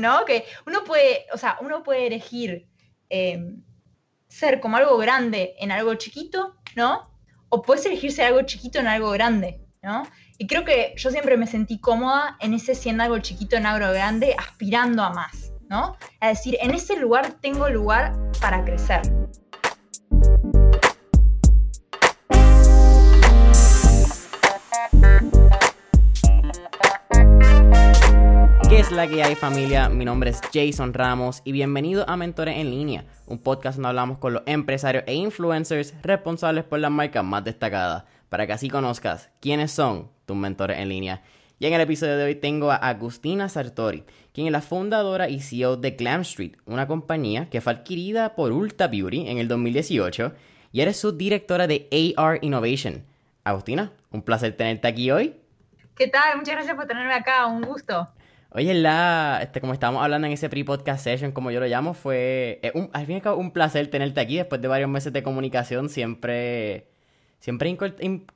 ¿no? Que uno puede, o sea, uno puede elegir em, ser como algo grande en algo chiquito, ¿no? O puedes elegir ser algo chiquito en algo grande, ¿no? Y creo que yo siempre me sentí cómoda en ese siendo algo chiquito en algo grande, aspirando a más, ¿no? Es decir, en ese lugar tengo lugar para crecer. La que hay familia? Mi nombre es Jason Ramos y bienvenido a Mentores en Línea, un podcast donde hablamos con los empresarios e influencers responsables por las marcas más destacadas, para que así conozcas quiénes son tus mentores en línea. Y en el episodio de hoy tengo a Agustina Sartori, quien es la fundadora y CEO de Glam Street, una compañía que fue adquirida por Ulta Beauty en el 2018 y eres su directora de AR Innovation. Agustina, un placer tenerte aquí hoy. ¿Qué tal? Muchas gracias por tenerme acá, un gusto. Oye, la, este, como estábamos hablando en ese pre-podcast session, como yo lo llamo, fue un, al fin y al cabo un placer tenerte aquí después de varios meses de comunicación. Siempre, siempre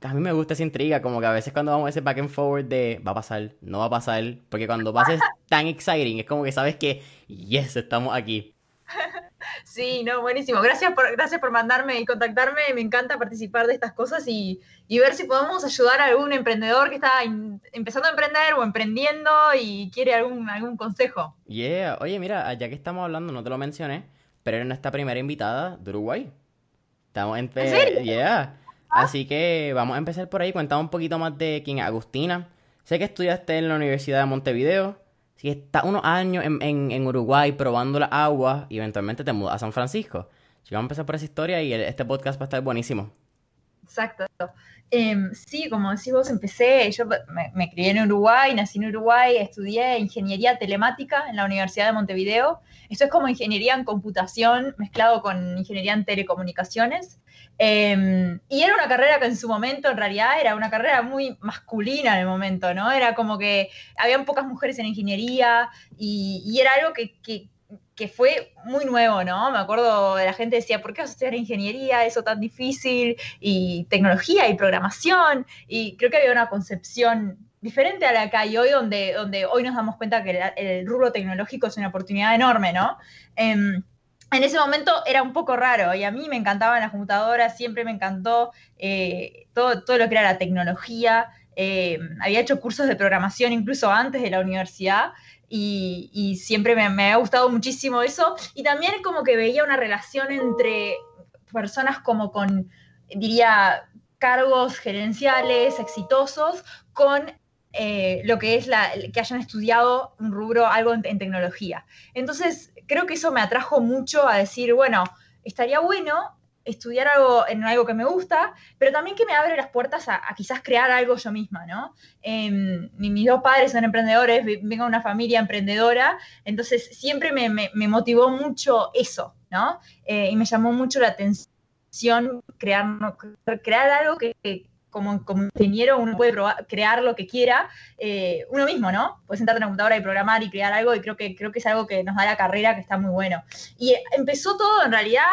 a mí me gusta esa intriga, como que a veces cuando vamos a ese back and forward de va a pasar, no va a pasar, porque cuando pasa es tan exciting, es como que sabes que, yes, estamos aquí. Sí, no, buenísimo. Gracias por, gracias por mandarme y contactarme. Me encanta participar de estas cosas y, ver si podemos ayudar a algún emprendedor que está empezando a emprender o emprendiendo y quiere algún, algún consejo. Yeah, oye, mira, ya que estamos hablando, no te lo mencioné, pero eres nuestra primera invitada de Uruguay. Estamos en... ¿En serio? Yeah. Así que vamos a empezar por ahí. Cuéntame un poquito más de quién es Agustina. Sé que estudiaste en la Universidad de Montevideo si estás unos años en, Uruguay probando la agua y eventualmente te mudas a San Francisco. Si vamos a empezar por esa historia y este podcast va a estar buenísimo. Exacto. Em, sí, como decís vos, empecé, yo me, crié en Uruguay, nací en Uruguay, estudié ingeniería telemática en la Universidad de Montevideo. Esto es como ingeniería en computación mezclado con ingeniería en telecomunicaciones. Em, y era una carrera que en su momento, en realidad, era una carrera muy masculina en el momento, ¿no? Era como que habían pocas mujeres en ingeniería y, era algo que, que, fue muy nuevo, ¿no? Me acuerdo la gente decía, ¿por qué vas a estudiar ingeniería? Eso tan difícil, y tecnología y programación, y creo que había una concepción diferente a la que hay hoy, donde, donde hoy nos damos cuenta que el, rubro tecnológico es una oportunidad enorme, ¿no? Em, en ese momento era un poco raro y a mí me encantaban las computadoras, siempre me encantó eh, todo, todo, lo que era la tecnología. Eh, había hecho cursos de programación incluso antes de la universidad y, siempre me, ha gustado muchísimo eso. Y también como que veía una relación entre personas como con, diría, cargos gerenciales exitosos con eh, lo que es la, que hayan estudiado un rubro, algo en, tecnología. Entonces, creo que eso me atrajo mucho a decir, bueno, estaría bueno estudiar algo en algo que me gusta, pero también que me abre las puertas a, quizás crear algo yo misma, ¿no? Em, mis dos padres son emprendedores, vengo de una familia emprendedora, entonces siempre me, motivó mucho eso, ¿no? Eh, y me llamó mucho la atención crear, crear algo que, como, ingeniero uno puede crear lo que quiera eh, uno mismo, ¿no? Puedes sentarte en la computadora y programar y crear algo y creo que, creo que es algo que nos da la carrera que está muy bueno. Y empezó todo en realidad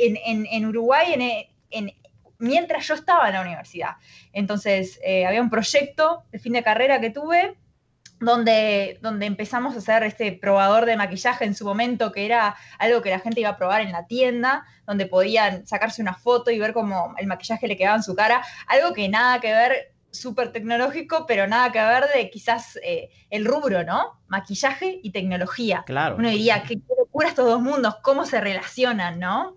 en, Uruguay en, mientras yo estaba en la universidad. Entonces, eh, había un proyecto de fin de carrera que tuve donde, donde empezamos a hacer este probador de maquillaje en su momento, que era algo que la gente iba a probar en la tienda, donde podían sacarse una foto y ver cómo el maquillaje le quedaba en su cara, algo que nada que ver, súper tecnológico, pero nada que ver de quizás eh, el rubro, ¿no? Maquillaje y tecnología. Claro. Uno diría, qué, locura estos dos mundos, cómo se relacionan, ¿no?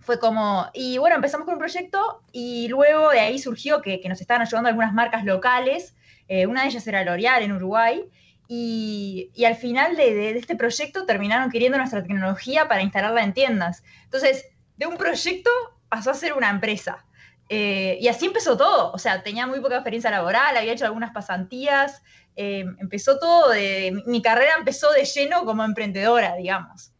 Fue como, y bueno, empezamos con un proyecto y luego de ahí surgió que, que nos estaban ayudando algunas marcas locales eh, una de ellas era L'Oreal en Uruguay, y, al final de, este proyecto terminaron queriendo nuestra tecnología para instalarla en tiendas. Entonces, de un proyecto pasó a ser una empresa. Eh, y así empezó todo. O sea, tenía muy poca experiencia laboral, había hecho algunas pasantías. Eh, empezó todo, de, mi carrera empezó de lleno como emprendedora, digamos.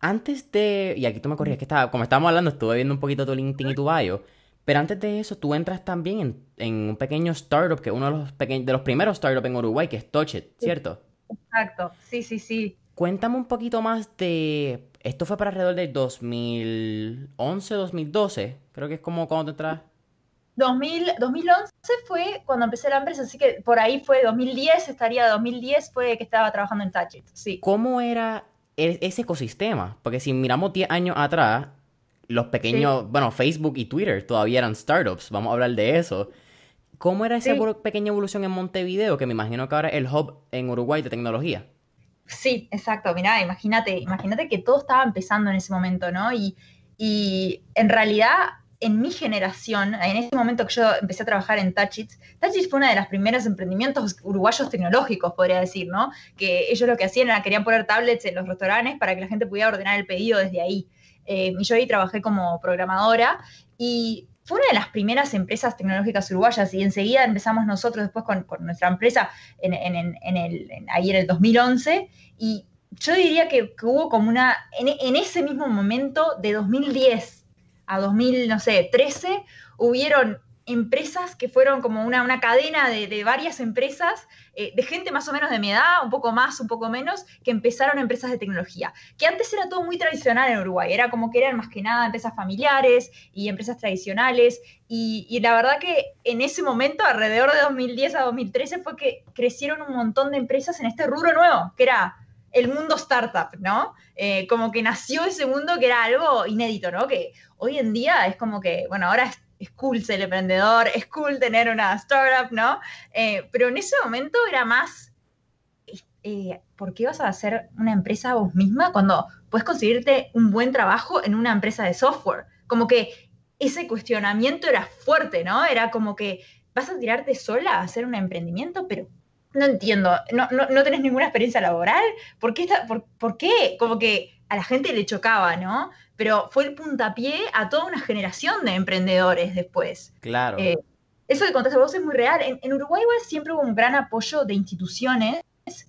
Antes de, y aquí tú me corrías que estaba, como estábamos hablando, estuve viendo un poquito tu LinkedIn y tu bio. Pero antes de eso, tú entras también en, un pequeño startup, que es uno de los, de los primeros startups en Uruguay, que es Touchit, ¿cierto? Exacto, sí, sí, sí. Cuéntame un poquito más de... Esto fue para alrededor del 2011, 2012, creo que es como cuando te entras... 2000, 2011 fue cuando empecé la empresa, así que por ahí fue 2010, estaría 2010 fue que estaba trabajando en Touch It, sí. ¿Cómo era e-, ese ecosistema? Porque si miramos 10 años atrás, los pequeños, bueno, Facebook y Twitter todavía eran startups, vamos a hablar de eso. ¿Cómo era esa pequeña evolución en Montevideo, que me imagino que ahora es el hub en Uruguay de tecnología? Sí, exacto. Mirá, imagínate, imagínate que todo estaba empezando en ese momento, ¿no? Y, y en realidad en mi generación, en ese momento que yo empecé a trabajar en Touchits, Touchits fue uno de los primeros emprendimientos uruguayos tecnológicos, podría decir, ¿no? Que ellos lo que hacían era querían poner tablets en los restaurantes para que la gente pudiera ordenar el pedido desde ahí. Eh, y yo ahí trabajé como programadora y fue una de las primeras empresas tecnológicas uruguayas y enseguida empezamos nosotros después con, nuestra empresa ahí en el 2011 y yo diría que, hubo como una, en ese mismo momento de 2010 a 2013, hubieron empresas que fueron como una, una cadena de, varias empresas, eh, de gente más o menos de mi edad, un poco más, un poco menos, que empezaron empresas de tecnología. Que antes era todo muy tradicional en Uruguay, era como que eran más que nada empresas familiares y empresas tradicionales. Y, y la verdad que en ese momento, alrededor de 2010 a 2013, fue que crecieron un montón de empresas en este rubro nuevo, que era el mundo startup, ¿no? Eh, como que nació ese mundo que era algo inédito, ¿no? Que hoy en día es como que, bueno, ahora es, cool ser emprendedor, es cool tener una startup, ¿no? Eh, pero en ese momento era más, eh, ¿por qué vas a hacer una empresa vos misma cuando puedes conseguirte un buen trabajo en una empresa de software? Como que ese cuestionamiento era fuerte, ¿no? Era como que vas a tirarte sola a hacer un emprendimiento, pero no entiendo, no, no, no tenés ninguna experiencia laboral, ¿Por qué, por, qué? Como que a la gente le chocaba, ¿no? Pero fue el puntapié a toda una generación de emprendedores después. Claro. Eh, eso que contaste vos es muy real. En, Uruguay siempre hubo un gran apoyo de instituciones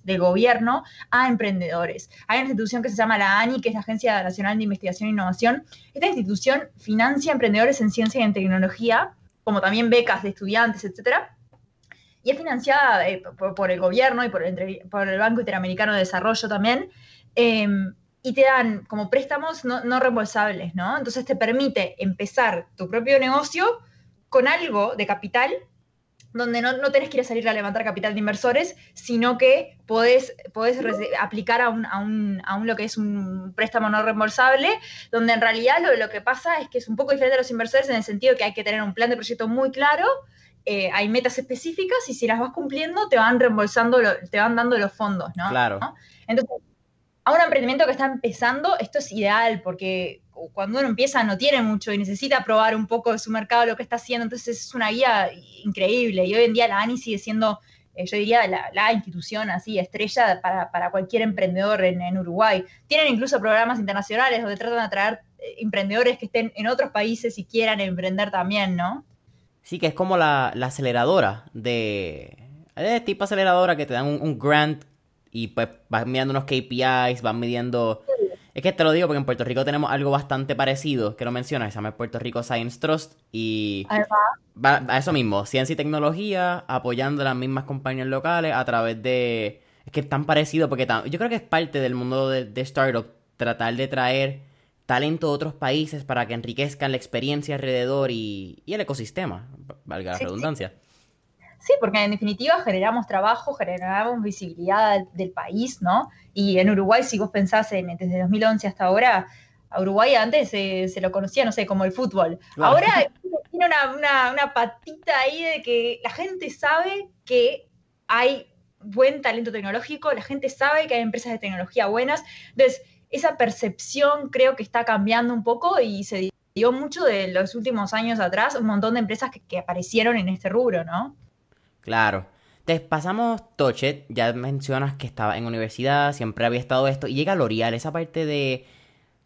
del gobierno a emprendedores. Hay una institución que se llama la ANI, que es la Agencia Nacional de Investigación e Innovación. Esta institución financia emprendedores en ciencia y en tecnología, como también becas de estudiantes, etcétera y es financiada eh, por, el gobierno y por el, por el, Banco Interamericano de Desarrollo también, em, y te dan como préstamos no, no, reembolsables, ¿no? Entonces te permite empezar tu propio negocio con algo de capital, donde no, no tenés que ir a salir a levantar capital de inversores, sino que podés, podés aplicar a un, a, un, a un, lo que es un préstamo no reembolsable, donde en realidad lo, lo que pasa es que es un poco diferente a los inversores en el sentido que hay que tener un plan de proyecto muy claro, eh, hay metas específicas y si las vas cumpliendo te van reembolsando, te van dando los fondos, ¿no? Claro. Entonces, a un emprendimiento que está empezando, esto es ideal porque cuando uno empieza no tiene mucho y necesita probar un poco de su mercado lo que está haciendo, entonces es una guía increíble y hoy en día la ANI sigue siendo, eh, yo diría, la, institución así, estrella para, cualquier emprendedor en, Uruguay. Tienen incluso programas internacionales donde tratan de atraer eh, emprendedores que estén en otros países y quieran emprender también, ¿no? Sí, que es como la, aceleradora de... Es tipo aceleradora que te dan un, grant y pues vas midiendo unos KPIs, vas midiendo... Es que te lo digo porque en Puerto Rico tenemos algo bastante parecido, que lo mencionas, se llama Puerto Rico Science Trust y va a eso mismo, ciencia y tecnología, apoyando a las mismas compañías locales a través de... Es que es tan parecido porque yo creo que es parte del mundo de, de startup tratar de traer talento de otros países para que enriquezcan la experiencia alrededor y, el ecosistema, valga la redundancia. Sí. Porque en definitiva generamos trabajo, generamos visibilidad del país, ¿no? Y en Uruguay, si vos pensás en, desde 2011 hasta ahora, a Uruguay antes se lo conocía, no sé, como el fútbol. Ahora tiene una, una patita ahí de que la gente sabe que hay buen talento tecnológico, la gente sabe que hay empresas de tecnología buenas. Entonces, esa percepción creo que está cambiando un poco y se dio mucho de los últimos años atrás, un montón de empresas que, aparecieron en este rubro, ¿no? Claro. Te pasamos Tochet, ya mencionas que estaba en universidad, siempre había estado esto, y llega L'Oreal, esa parte de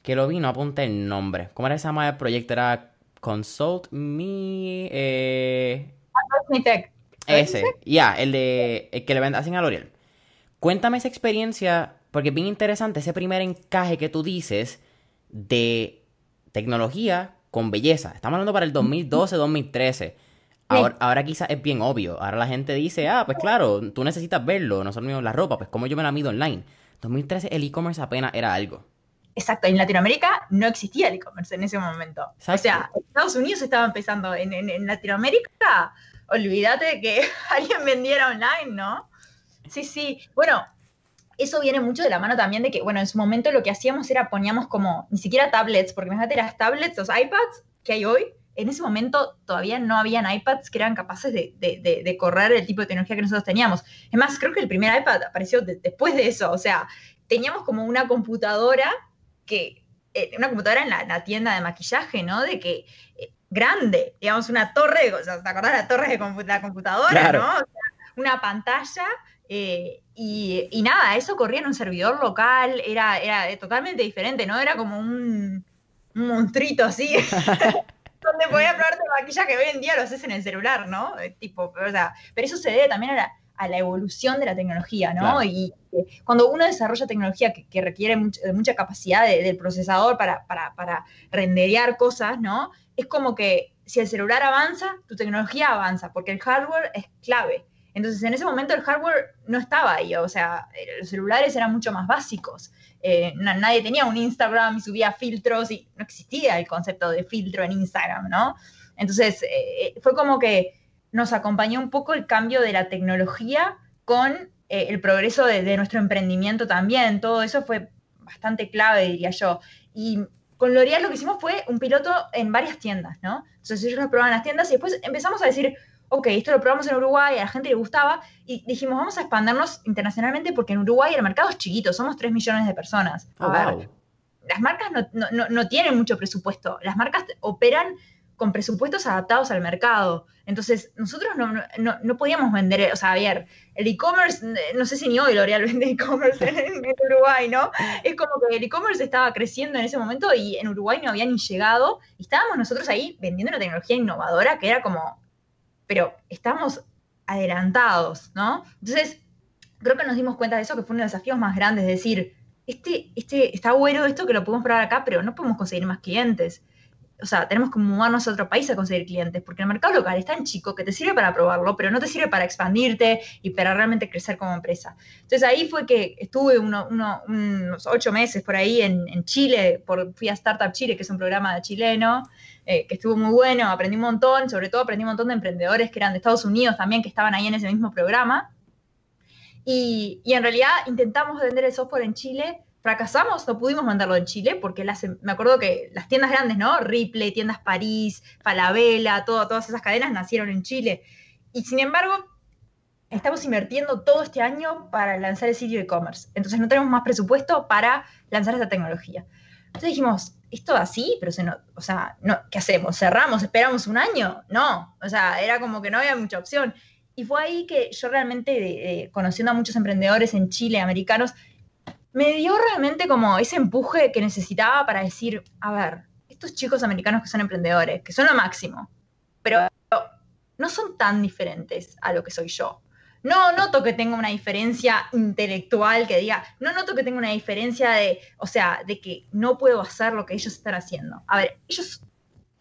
que lo vi, no apunté el nombre. ¿Cómo era ese llama el proyecto? Era Consult Me. Eh... Ese, ya, el de el que le hacen a L'Oreal. Cuéntame esa experiencia porque es bien interesante ese primer encaje que tú dices de tecnología con belleza. Estamos hablando para el 2012, 2013. Ahora, ahora quizás es bien obvio. Ahora la gente dice, ah, pues claro, tú necesitas verlo, nosotros mismos la ropa, pues como yo me la mido online. 2013 el e-commerce apenas era algo. exacto, en Latinoamérica no existía el e-commerce en ese momento. O sea, Estados Unidos estaba empezando, en, en Latinoamérica, olvídate de que alguien vendiera online, ¿no? Sí, sí. Bueno, eso viene mucho de la mano también de que, bueno, en su momento lo que hacíamos era poníamos como, ni siquiera tablets, porque imagínate las tablets, los iPads que hay hoy, en ese momento todavía no habían iPads que eran capaces de, correr el tipo de tecnología que nosotros teníamos. Es más, creo que el primer iPad apareció después de eso, o sea, teníamos como una computadora que, eh, una computadora en la, tienda de maquillaje, ¿no? De que, eh, grande, digamos, una torre, o sea, ¿te acordás la torre de la computadora, no? O sea, una pantalla eh, y, nada, eso corría en un servidor local, era, era totalmente diferente, ¿no? Era como un, un monstruito así, donde podía probarte maquillaje que hoy en día lo haces en el celular, ¿no? Eh, tipo, o sea, pero eso se debe también a la, a la evolución de la tecnología, ¿no? Y eh, cuando uno desarrolla tecnología que, requiere de mucha capacidad del procesador para, para, para renderear cosas, ¿no? Es como que si el celular avanza, tu tecnología avanza, porque el hardware es clave. Entonces, en ese momento el hardware no estaba ahí, o sea, los celulares eran mucho más básicos. Eh, nadie tenía un Instagram y subía filtros y no existía el concepto de filtro en Instagram, ¿no? Entonces, eh, fue como que nos acompañó un poco el cambio de la tecnología con eh, el progreso de, nuestro emprendimiento también. Todo eso fue bastante clave, diría yo. Y con L'Oreal lo que hicimos fue un piloto en varias tiendas, ¿no? Entonces ellos lo probaban las tiendas y después empezamos a decir, ok, esto lo probamos en Uruguay, a la gente le gustaba, y dijimos, vamos a expandernos internacionalmente porque en Uruguay el mercado es chiquito, somos 3 millones de personas. A oh, ver, las marcas no, tienen mucho presupuesto, las marcas operan con presupuestos adaptados al mercado. Entonces, nosotros no, podíamos vender, o sea, a ver, el e-commerce, no sé si ni hoy L'Oreal vende e-commerce en, Uruguay, ¿no? Es como que el e-commerce estaba creciendo en ese momento y en Uruguay no había ni llegado, y estábamos nosotros ahí vendiendo una tecnología innovadora que era como, pero estamos adelantados, ¿no? Entonces, creo que nos dimos cuenta de eso, que fue uno de los desafíos más grandes, es decir, este, este, está bueno esto que lo podemos probar acá, pero no podemos conseguir más clientes o sea, tenemos que mudarnos a otro país a conseguir clientes, porque el mercado local es tan chico que te sirve para probarlo, pero no te sirve para expandirte y para realmente crecer como empresa. Entonces ahí fue que estuve unos ocho meses por ahí en, Chile, por, fui a Startup Chile, que es un programa chileno, eh, que estuvo muy bueno, aprendí un montón, sobre todo aprendí un montón de emprendedores que eran de Estados Unidos también, que estaban ahí en ese mismo programa. Y, y en realidad intentamos vender el software en Chile fracasamos, no pudimos mandarlo en Chile, porque las, me acuerdo que las tiendas grandes, ¿no? Ripley, tiendas París, Falabella, todo, todas esas cadenas nacieron en Chile. Y sin embargo, estamos invirtiendo todo este año para lanzar el sitio e-commerce. Entonces no tenemos más presupuesto para lanzar esta tecnología. Entonces dijimos, esto así, pero se no, o sea, no, ¿qué hacemos? ¿Cerramos? ¿Esperamos un año? No, o sea, era como que no había mucha opción. Y fue ahí que yo realmente, conociendo a muchos emprendedores en Chile, americanos, me dio realmente como ese empuje que necesitaba para decir, a ver, estos chicos americanos que son emprendedores, que son lo máximo, pero no son tan diferentes a lo que soy yo. No noto que tenga una diferencia intelectual que diga, no noto que tenga una diferencia de, o sea, de que no puedo hacer lo que ellos están haciendo. A ver, ellos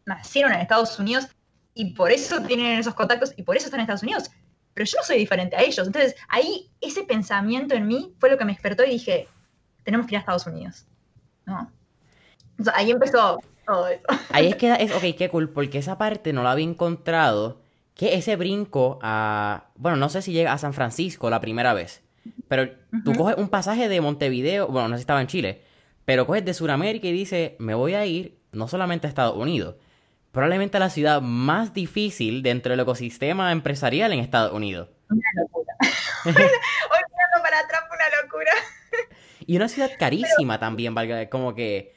nacieron en Estados Unidos y por eso tienen esos contactos y por eso están en Estados Unidos. Pero yo no soy diferente a ellos. Entonces, ahí ese pensamiento en mí fue lo que me despertó y dije, tenemos que ir a Estados Unidos. ¿no? ahí empezó todo eso. Ahí es que, es, ok, qué cool, porque esa parte no la había encontrado, que ese brinco a, bueno, no sé si llega a San Francisco la primera vez, pero tú coges un pasaje de Montevideo, bueno, no sé si estaba en Chile, pero coges de Sudamérica y dices, me voy a ir no solamente a Estados Unidos, probablemente a la ciudad más difícil dentro del ecosistema empresarial en Estados Unidos. Una locura. Hoy mirando para atrás una locura. Y una ciudad carísima también, valga, como que...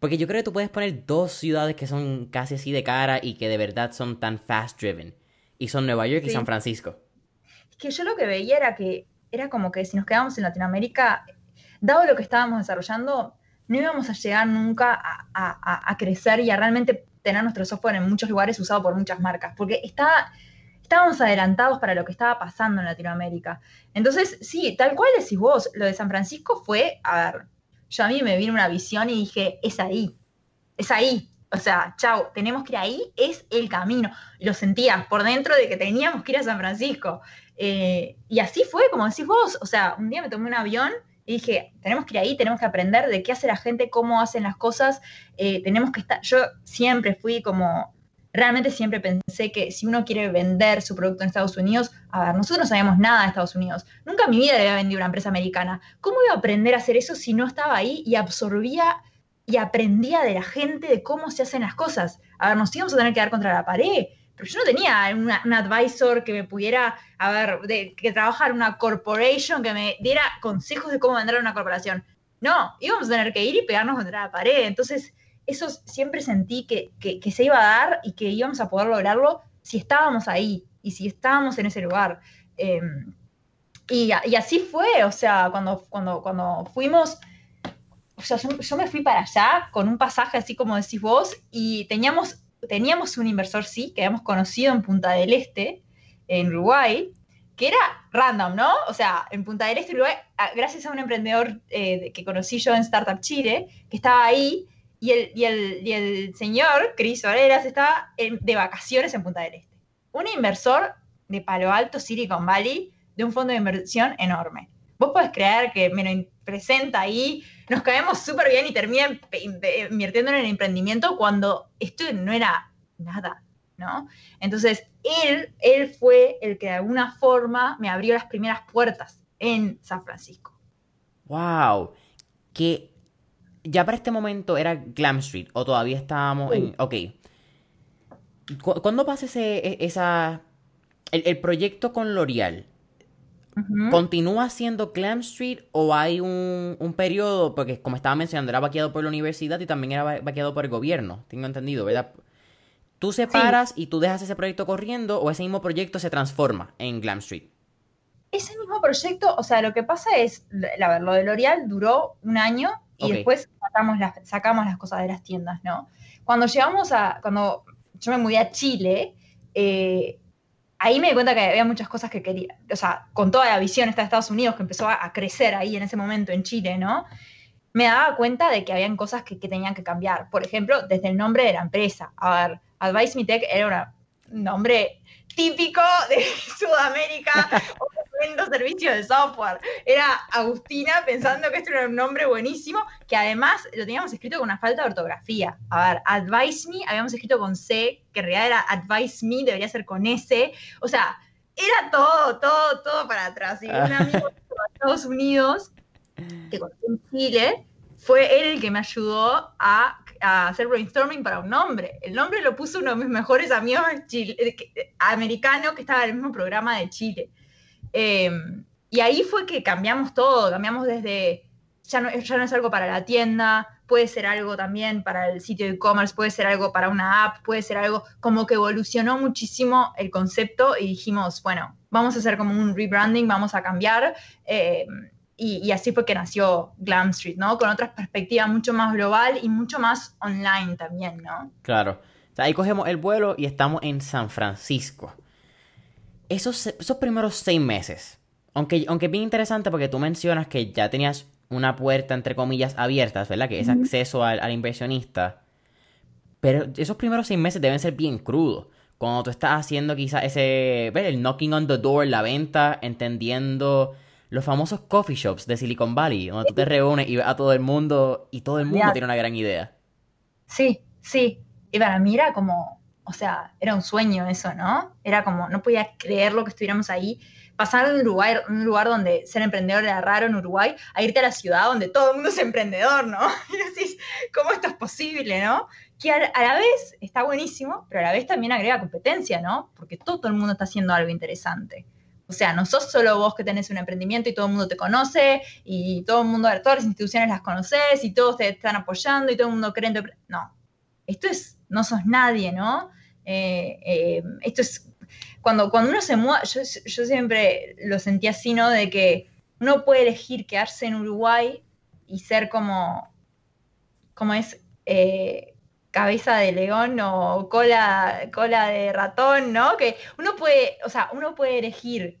Porque yo creo que tú puedes poner dos ciudades que son casi así de cara y que de verdad son tan fast driven. Y son Nueva York y San Francisco. Es que yo lo que veía era que era como que si nos quedamos en Latinoamérica, dado lo que estábamos desarrollando, no íbamos a llegar nunca a, a crecer y a realmente tener nuestro software en muchos lugares usado por muchas marcas. Porque está estábamos adelantados para lo que estaba pasando en Latinoamérica. Entonces, sí, tal cual decís vos, lo de San Francisco fue, a ver, yo a mí me vino una visión y dije, es ahí, es ahí. O sea, chao, tenemos que ir ahí, es el camino. Lo sentía por dentro de que teníamos que ir a San Francisco. Eh, y así fue, como decís vos, o sea, un día me tomé un avión y dije, tenemos que ir ahí, tenemos que aprender de qué hace la gente, cómo hacen las cosas, eh, tenemos que estar, yo siempre fui como, realmente siempre pensé que si uno quiere vender su producto en Estados Unidos, a ver, nosotros no sabíamos nada de Estados Unidos, nunca en mi vida había vendido una empresa americana, ¿cómo iba a aprender a hacer eso si no estaba ahí y absorbía y aprendía de la gente de cómo se hacen las cosas? A ver, nos íbamos a tener que dar contra la pared, pero yo no tenía un advisor que me pudiera, a ver, de, que trabajara en una corporation, que me diera consejos de cómo a una corporación. No, íbamos a tener que ir y pegarnos contra la pared. Entonces, eso siempre sentí que, que, se iba a dar y que íbamos a poder lograrlo si estábamos ahí y si estábamos en ese lugar. Em, y, y, así fue, o sea, cuando, cuando, cuando fuimos, o sea, yo, yo, me fui para allá con un pasaje así como decís vos y teníamos teníamos un inversor, sí, que habíamos conocido en Punta del Este, en Uruguay, que era random, ¿no? O sea, en Punta del Este, Uruguay, gracias a un emprendedor eh, que conocí yo en Startup Chile, que estaba ahí, y el, y el, y el señor, Cris Oreras, estaba de vacaciones en Punta del Este. Un inversor de Palo Alto, Silicon Valley, de un fondo de inversión enorme. Vos podés creer que me lo presenta ahí nos caemos súper bien y termina invirtiendo en el emprendimiento cuando esto no era nada, ¿no? Entonces, él, él fue el que de alguna forma me abrió las primeras puertas en San Francisco. ¡Wow! Que ya para este momento era Glam Street o todavía estábamos en... Ok. ¿Cuándo pasa ese, e, esa, el, el proyecto con L'Oreal? ¿Continúa siendo Clam Street o hay un, un, periodo, porque como estaba mencionando, era vaqueado por la universidad y también era vaqueado por el gobierno, tengo entendido, ¿verdad? ¿Tú separas y tú dejas ese proyecto corriendo o ese mismo proyecto se transforma en Glam Street? Ese mismo proyecto, o sea, lo que pasa es, la ver, lo de L'Oreal duró un año y después sacamos las, sacamos las cosas de las tiendas, ¿no? Cuando llegamos a, cuando yo me mudé a Chile, eh, ahí me di cuenta que había muchas cosas que quería, o sea, con toda la visión esta de Estados Unidos que empezó a, crecer ahí en ese momento en Chile, ¿no? Me daba cuenta de que habían cosas que, tenían que cambiar. Por ejemplo, desde el nombre de la empresa. A ver, Advice Me Tech era un nombre típico de Sudamérica vendo servicios de software. Era Agustina pensando que esto era un nombre buenísimo, que además lo teníamos escrito con una falta de ortografía. A ver, Advise Me habíamos escrito con C, que en realidad era Advise Me, debería ser con S. O sea, era todo, todo, todo para atrás. Y un amigo de Estados Unidos, que conocí en Chile, fue él el que me ayudó a, hacer brainstorming para un nombre. El nombre lo puso uno de mis mejores amigos Chile, americanos que estaba en el mismo programa de Chile. Em, y ahí fue que cambiamos todo, cambiamos desde, ya no, ya no es algo para la tienda, puede ser algo también para el sitio de e-commerce, puede ser algo para una app, puede ser algo como que evolucionó muchísimo el concepto y dijimos, bueno, vamos a hacer como un rebranding, vamos a cambiar. Em, y, así fue que nació Glam Street, ¿no? Con otra perspectiva mucho más global y mucho más online también, ¿no? Claro. ahí cogemos el vuelo y estamos en San Francisco esos, esos primeros seis meses, aunque, aunque es bien interesante porque tú mencionas que ya tenías una puerta, entre comillas, abierta, ¿verdad? Que es acceso al, inversionista. Pero esos primeros seis meses deben ser bien crudos. Cuando tú estás haciendo quizás ese, el knocking on the door, la venta, entendiendo los famosos coffee shops de Silicon Valley, donde tú te reúnes y ves a todo el mundo y todo el mundo tiene una gran idea. Sí, sí. Y para mí era como, o sea, era un sueño eso, ¿no? Era como, no podía creer lo que estuviéramos ahí. Pasar de un lugar, un lugar donde ser emprendedor era raro en Uruguay, a irte a la ciudad donde todo el mundo es emprendedor, ¿no? Y decís, ¿cómo esto es posible, no? Que a, la vez está buenísimo, pero a la vez también agrega competencia, ¿no? Porque todo, el mundo está haciendo algo interesante. O sea, no sos solo vos que tenés un emprendimiento y todo el mundo te conoce y todo el mundo, todas las instituciones las conoces y todos te están apoyando y todo el mundo cree en tu... No, esto es, no sos nadie, ¿no? Eh, eh, esto es, cuando, cuando uno se muda, yo, siempre lo sentí así, ¿no? De que uno puede elegir quedarse en Uruguay y ser como, como es, eh, cabeza de león o cola, cola de ratón, ¿no? Que uno puede, o sea, uno puede elegir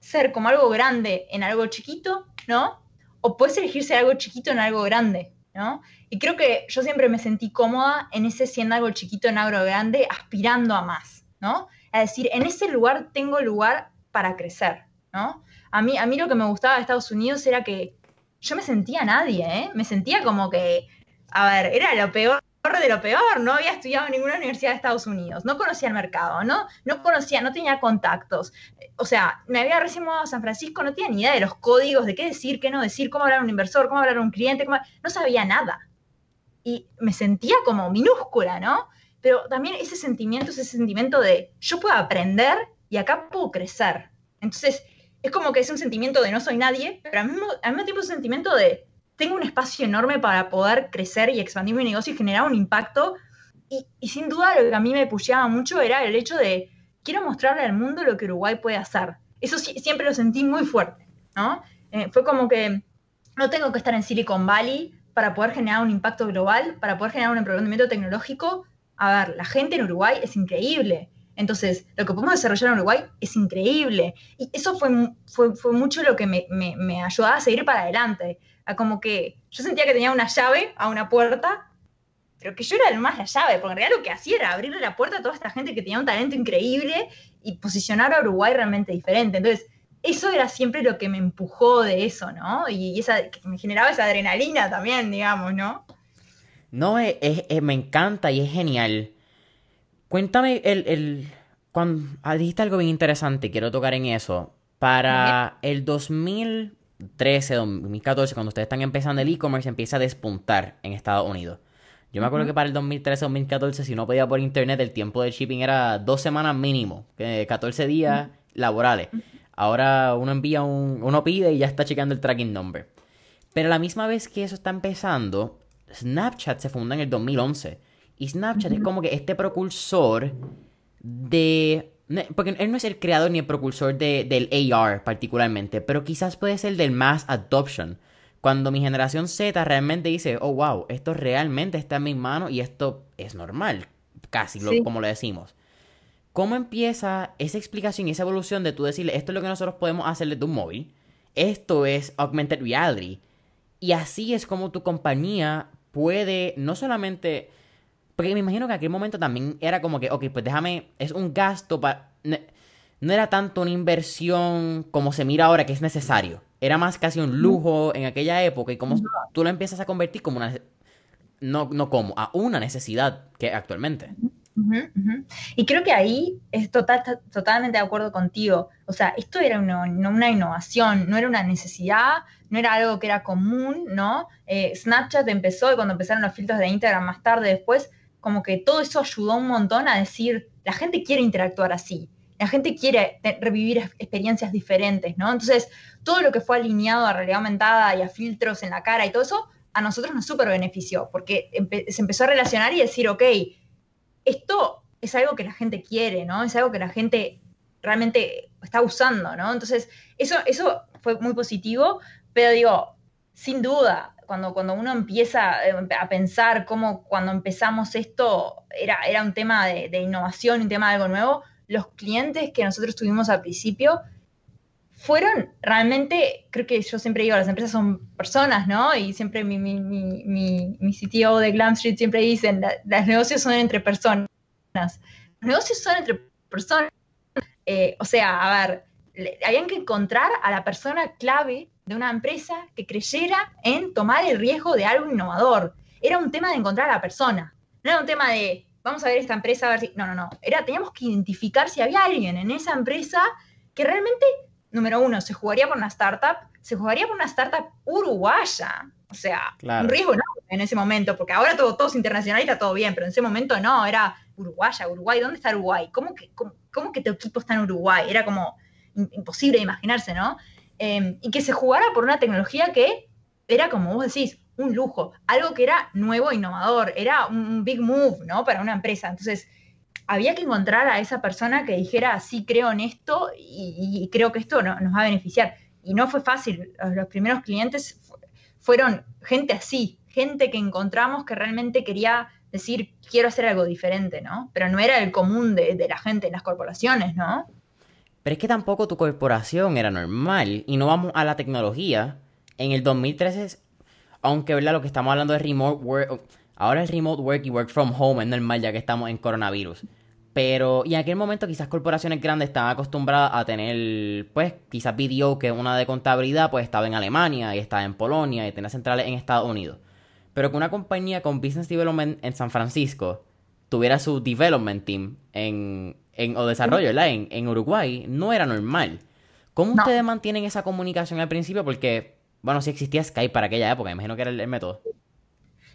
ser como algo grande en algo chiquito, ¿no? O puedes elegir ser algo chiquito en algo grande, ¿no? Y creo que yo siempre me sentí cómoda en ese siendo algo chiquito en algo grande, aspirando a más, ¿no? Es decir, en ese lugar tengo lugar para crecer, ¿no? A mí, a mí lo que me gustaba de Estados Unidos era que yo me sentía nadie, ¿eh? Me sentía como que, a ver, era lo peor de lo peor, no había estudiado en ninguna universidad de Estados Unidos, no conocía el mercado, ¿no? No conocía, no tenía contactos. O sea, me había recién mudado a San Francisco, no tenía ni idea de los códigos, de qué decir, qué no decir, cómo hablar a un inversor, cómo hablar a un cliente, no sabía nada. Y me sentía como minúscula, ¿no? Pero también ese sentimiento, ese sentimiento de yo puedo aprender y acá puedo crecer. Entonces, es como que es un sentimiento de no soy nadie, pero al mismo, al mismo tiempo es un sentimiento de tengo un espacio enorme para poder crecer y expandir mi negocio y generar un impacto. Y, sin duda lo que a mí me pusheaba mucho era el hecho de, quiero mostrarle al mundo lo que Uruguay puede hacer. Eso siempre lo sentí muy fuerte, ¿no? Eh, fue como que no tengo que estar en Silicon Valley para poder generar un impacto global, para poder generar un emprendimiento tecnológico. A ver, la gente en Uruguay es increíble. Entonces, lo que podemos desarrollar en Uruguay es increíble. Y eso fue, fue, fue mucho lo que me, me, me ayudaba a seguir para adelante como que yo sentía que tenía una llave a una puerta, pero que yo era más la llave, porque en realidad lo que hacía era abrirle la puerta a toda esta gente que tenía un talento increíble y posicionar a Uruguay realmente diferente. Entonces, eso era siempre lo que me empujó de eso, ¿no? Y, esa, que me generaba esa adrenalina también, digamos, ¿no? No, es, me encanta y es genial. Cuéntame el, el cuando ah, dijiste algo bien interesante, quiero tocar en eso. Para el 2000, 2013, 2014, cuando ustedes están empezando el e-commerce, empieza a despuntar en Estados Unidos. Yo me acuerdo que para el 2013, 2014, si no podía por internet, el tiempo de shipping era dos semanas mínimo, 14 días laborales. Ahora uno envía un, uno pide y ya está checando el tracking number. Pero a la misma vez que eso está empezando, Snapchat se funda en el 2011. Y Snapchat es como que este propulsor de porque él no es el creador ni el propulsor del AR particularmente, pero quizás puede ser del mass adoption. Cuando mi generación Z realmente dice, oh wow, esto realmente está en mis manos y esto es normal, casi como lo decimos. ¿Cómo empieza esa explicación y esa evolución de tú decirle, esto es lo que nosotros podemos hacerle de un móvil? Esto es augmented reality. Y así es como tu compañía puede no solamente porque me imagino que en aquel momento también era como que, ok, pues déjame, es un gasto para... No era tanto una inversión como se mira ahora que es necesario. Era más casi un lujo en aquella época y como tú lo empiezas a convertir como una... No, no como, a una necesidad que actualmente. Y creo que ahí es total, totalmente de acuerdo contigo. O sea, esto era una, una, innovación, no era una necesidad, no era algo que era común, ¿no? Eh, Snapchat empezó y cuando empezaron los filtros de Instagram más tarde después, como que todo eso ayudó un montón a decir, la gente quiere interactuar así, la gente quiere revivir experiencias diferentes, ¿no? Entonces, todo lo que fue alineado a realidad aumentada y a filtros en la cara y todo eso, a nosotros nos súper benefició, porque se empezó a relacionar y decir, ok, esto es algo que la gente quiere, ¿no? Es algo que la gente realmente está usando, ¿no? Entonces, eso, eso fue muy positivo, pero digo, sin duda, cuando, cuando uno empieza eh, a pensar cómo cuando empezamos esto era, era un tema de, innovación, un tema de algo nuevo, los clientes que nosotros tuvimos al principio fueron realmente, creo que yo siempre digo, las empresas son personas, ¿no? Y siempre mi, mi, mi, mi CTO de Glam Street siempre dicen, los negocios son entre personas. Los negocios son entre personas. Eh, o sea, a ver, habían que encontrar a la persona clave de una empresa que creyera en tomar el riesgo de algo innovador. Era un tema de encontrar a la persona. No era un tema de, vamos a ver esta empresa, a ver si... No, no, no. Era, teníamos que identificar si había alguien en esa empresa que realmente, número uno, se jugaría por una startup, se jugaría por una startup uruguaya. O sea, un riesgo no en ese momento, porque ahora todo, todo es internacional y está todo bien, pero en ese momento no, era uruguaya, Uruguay, ¿dónde está Uruguay? ¿Cómo que, cómo, que tu equipo está en Uruguay? Era como imposible imaginarse, ¿no? Em, y que se jugara por una tecnología que era, como vos decís, un lujo, algo que era nuevo, innovador, era un big move, ¿no? Para una empresa. Entonces, había que encontrar a esa persona que dijera, sí, creo en esto y, creo que esto nos va a beneficiar. Y no fue fácil. Los primeros clientes fueron gente así, gente que encontramos que realmente quería decir, quiero hacer algo diferente, ¿no? Pero no era el común de, de la gente en las corporaciones, ¿no? Pero es que tampoco tu corporación era normal. Y no vamos a la tecnología. En el 2013, aunque ¿verdad? lo que estamos hablando de remote work, ahora es remote work y work from home es normal ya que estamos en coronavirus. Pero, y en aquel momento quizás corporaciones grandes estaban acostumbradas a tener, pues, quizás BDO, que una de contabilidad, pues estaba en Alemania y estaba en Polonia y tenía centrales en Estados Unidos. Pero que una compañía con Business Development en San Francisco tuviera su Development Team en, en o desarrollo, ¿verdad? En, en Uruguay, no era normal. ¿Cómo No. ustedes mantienen esa comunicación al principio? Porque, bueno, sí existía Skype para aquella época, imagino que era el, el método.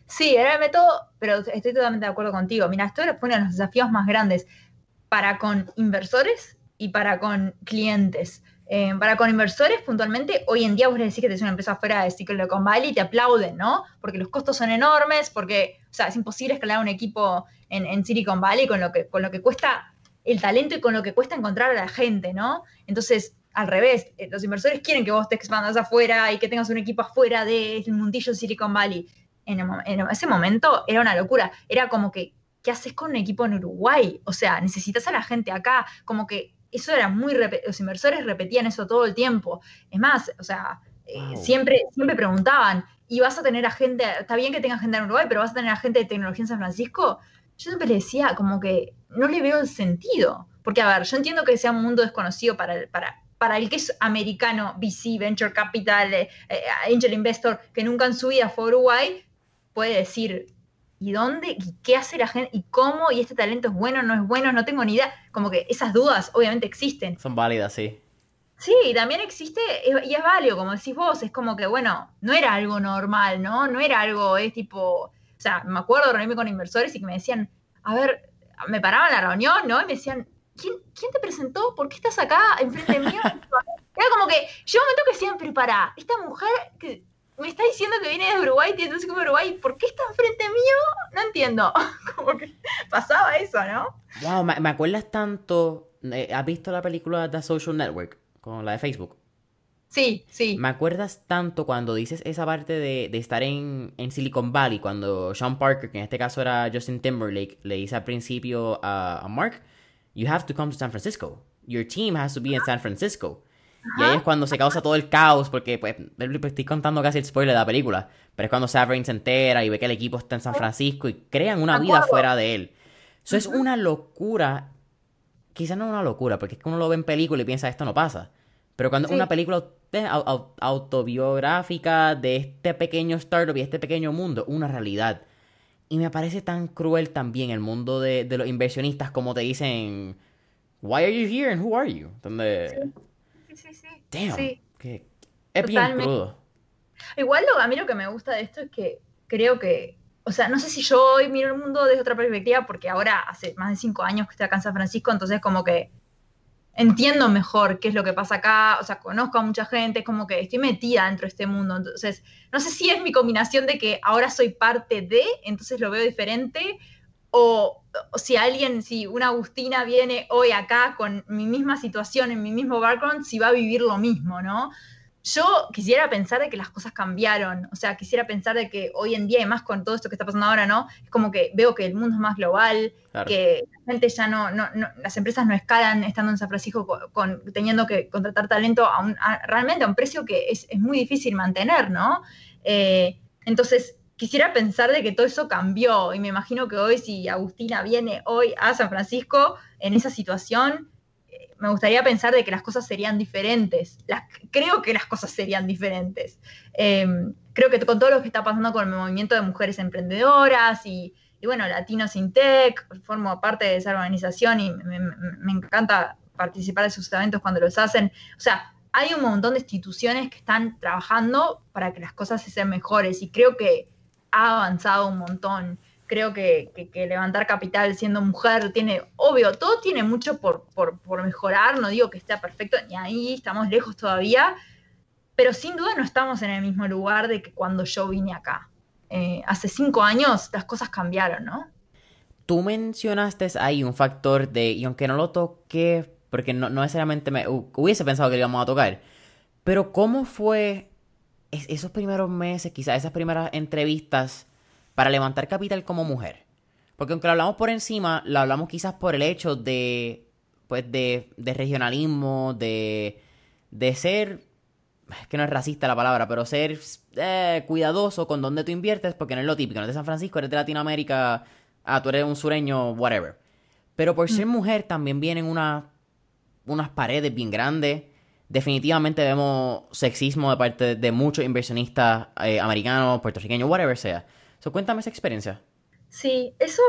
Sí, era el método, pero estoy totalmente de acuerdo contigo. Mira, esto fue uno de los desafíos más grandes para con inversores y para con clientes. Eh, para con inversores, puntualmente, hoy en día vos le decís que tenés una empresa fuera de Silicon Valley y te aplauden, ¿no? Porque los costos son enormes, porque, o sea, es imposible escalar un equipo en, en Silicon Valley con lo, que, con lo que cuesta el talento y con lo que cuesta encontrar a la gente, ¿no? Entonces, al revés, eh, los inversores quieren que vos te expandas afuera y que tengas un equipo afuera del mundillo Silicon Valley. En, el mo- en ese momento era una locura. Era como que, ¿qué haces con un equipo en Uruguay? O sea, necesitas a la gente acá. Como que eso era muy. Los inversores repetían eso todo el tiempo. Es más, o sea, eh, Wow. siempre, siempre preguntaban, ¿y vas a tener a gente, está bien que tengas gente en Uruguay, pero vas a tener a gente de tecnología en San Francisco? Yo siempre le decía, como que no le veo el sentido. Porque, a ver, yo entiendo que sea un mundo desconocido para el, para, para el que es americano, VC, Venture Capital, eh, eh, Angel Investor, que nunca en su vida fue a Uruguay, puede decir, ¿y dónde? ¿Y qué hace la gente? ¿Y cómo? ¿Y este talento es bueno? ¿No es bueno? No tengo ni idea. Como que esas dudas obviamente existen. Son válidas, sí. Sí, y también existe, y es válido, como decís vos, es como que, bueno, no era algo normal, ¿no? No era algo, es tipo, o sea, me acuerdo de reunirme con inversores y que me decían, a ver, me paraban la reunión, ¿no? Y me decían, ¿quién, quién te presentó? ¿Por qué estás acá enfrente mío? Era como que, llegó un momento que decían, pero pará, esta mujer que me está diciendo que viene de Uruguay, tiene como Uruguay, ¿por qué está enfrente mío? No entiendo. Como que pasaba eso, ¿no? Wow, me, me acuerdas tanto. eh, ¿Has visto la película The Social Network? Con la de Facebook. Sí, sí. Me acuerdas tanto cuando dices esa parte de, de estar en, en Silicon Valley, cuando Sean Parker, que en este caso era Justin Timberlake, le dice al principio a, a Mark, You have to come to San Francisco. Your team has to be in San Francisco. Y ahí es cuando se causa todo el caos, porque pues estoy contando casi el spoiler de la película, pero es cuando Saverin se entera y ve que el equipo está en San Francisco y crean una vida fuera de él. Eso es una locura, quizás no una locura, porque es que uno lo ve en película y piensa esto no pasa. Pero cuando Sí. una película autobiográfica de este pequeño startup y este pequeño mundo, una realidad. Y me parece tan cruel también el mundo de, de los inversionistas como te dicen, Why are you here and who are you? Donde, Sí, sí, sí. damn, Sí. que es bien Totalmente. crudo. Igual lo, a mí lo que me gusta de esto es que creo que, o sea, no sé si yo hoy miro el mundo desde otra perspectiva, porque ahora hace más de cinco años que estoy acá en San Francisco, entonces como que entiendo mejor qué es lo que pasa acá, o sea, conozco a mucha gente, es como que estoy metida dentro de este mundo, entonces no sé si es mi combinación de que ahora soy parte de, entonces lo veo diferente, o, o si alguien, si una Agustina viene hoy acá con mi misma situación, en mi mismo background, si va a vivir lo mismo, ¿no? Yo quisiera pensar de que las cosas cambiaron, o sea, quisiera pensar de que hoy en día, y más con todo esto que está pasando ahora, ¿no? Es como que veo que el mundo es más global, Claro. que la gente ya no, no, no- las empresas no escalan estando en San Francisco con, con- teniendo que contratar talento a un, a- realmente a un precio que es, es muy difícil mantener, ¿no? Eh, entonces, quisiera pensar de que todo eso cambió y me imagino que hoy si Agustina viene hoy a San Francisco en esa situación, me gustaría pensar de que las cosas serían diferentes. Creo que las cosas serían diferentes. Eh, creo que con todo lo que está pasando con el movimiento de mujeres emprendedoras y, bueno, Latinos in Tech, formo parte de esa organización y me, me- me encanta participar de sus eventos cuando los hacen. O sea, hay un montón de instituciones que están trabajando para que las cosas se sean mejores y creo que ha avanzado un montón. Creo que, que- que levantar capital siendo mujer tiene, obvio, todo tiene mucho por, por- por mejorar, no digo que esté perfecto, ni ahí estamos lejos todavía, pero sin duda no estamos en el mismo lugar de que cuando yo vine acá. Eh, hace cinco años las cosas cambiaron, ¿no? Tú mencionaste ahí un factor de, y aunque no lo toqué, porque no, no necesariamente me hu- hubiese pensado que lo íbamos a tocar, pero ¿cómo fue es- esos primeros meses, quizás esas primeras entrevistas para levantar capital como mujer? Porque aunque lo hablamos por encima, lo hablamos quizás por el hecho de, pues, de, de regionalismo, de, de ser, es que no es racista la palabra, pero ser eh, cuidadoso con dónde tú inviertes, porque no es lo típico, no es de San Francisco, eres de Latinoamérica, ah, tú eres un sureño, whatever. Pero por ser mujer también vienen una, unas paredes bien grandes. Definitivamente vemos sexismo de parte de muchos inversionistas eh, americanos, puertorriqueños, whatever sea. So, cuéntame esa experiencia. Sí, eso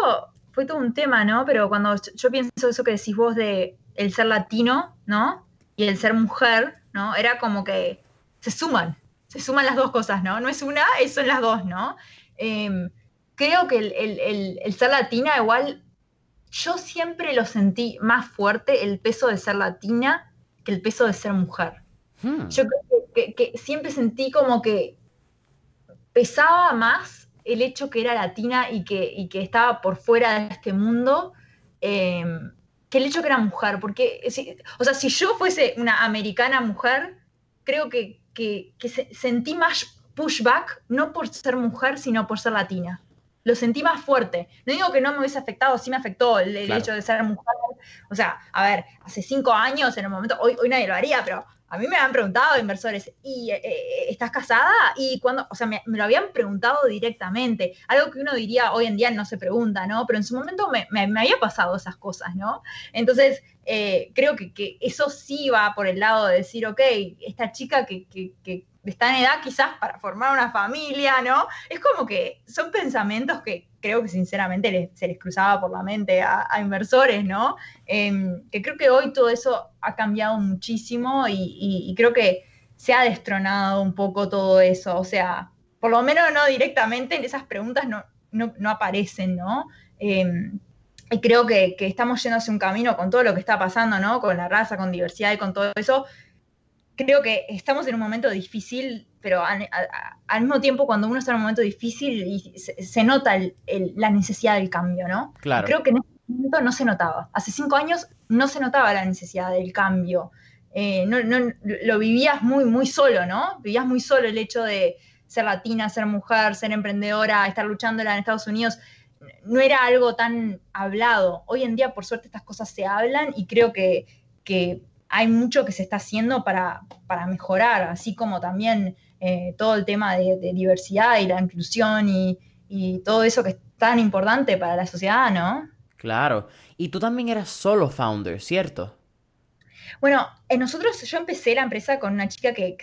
fue todo un tema, ¿no? Pero cuando yo pienso eso que decís vos de el ser latino, ¿no? Y el ser mujer, ¿no? Era como que se suman, se suman las dos cosas, ¿no? No es una, son las dos, ¿no? Em, creo que el, ser latina igual, yo siempre lo sentí más fuerte el peso de ser latina que el peso de ser mujer. Hmm. Yo creo que, siempre sentí como que pesaba más el hecho que era latina y que, que estaba por fuera de este mundo em, que el hecho que era mujer. Porque, o sea, si yo fuese una americana mujer, creo que, sentí más pushback, no por ser mujer, sino por ser latina lo sentí más fuerte. No digo que no me hubiese afectado, sí me afectó el, hecho de ser mujer. O sea, a ver, hace cinco años, en el momento, hoy, hoy nadie lo haría, pero a mí me han preguntado inversores, ¿y eh, eh, estás casada? Y cuando, o sea, me, lo habían preguntado directamente, algo que uno diría hoy en día no se pregunta, ¿no? Pero en su momento me, había pasado esas cosas, ¿no? Entonces, eh, creo que, eso sí va por el lado de decir, ok, esta chica que, que está en edad quizás para formar una familia, ¿no? Es como que son pensamientos que creo que sinceramente se les cruzaba por la mente a, inversores, ¿no? Em, que creo que hoy todo eso ha cambiado muchísimo y, creo que se ha destronado un poco todo eso, o sea, por lo menos no directamente, esas preguntas no, no, aparecen, ¿no? Em, y creo que, estamos yendo hacia un camino con todo lo que está pasando, ¿no? Con la raza, con diversidad y con todo eso, creo que estamos en un momento difícil, pero al, mismo tiempo cuando uno está en un momento difícil se, nota la necesidad del cambio, ¿no? Claro. Creo que en ese momento no se notaba. Hace cinco años no se notaba la necesidad del cambio. Eh, no, lo vivías muy, muy solo, ¿no? Vivías muy solo el hecho de ser latina, ser mujer, ser emprendedora, estar luchándola en Estados Unidos. No era algo tan hablado. Hoy en día, por suerte, estas cosas se hablan y creo que, que hay mucho que se está haciendo para, mejorar, así como también eh, todo el tema de, diversidad y la inclusión y, todo eso que es tan importante para la sociedad, ¿no? Claro. Y tú también eras solo founder, ¿cierto? Bueno, eh, nosotros, yo empecé la empresa con una chica que,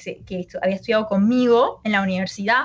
había estudiado conmigo en la universidad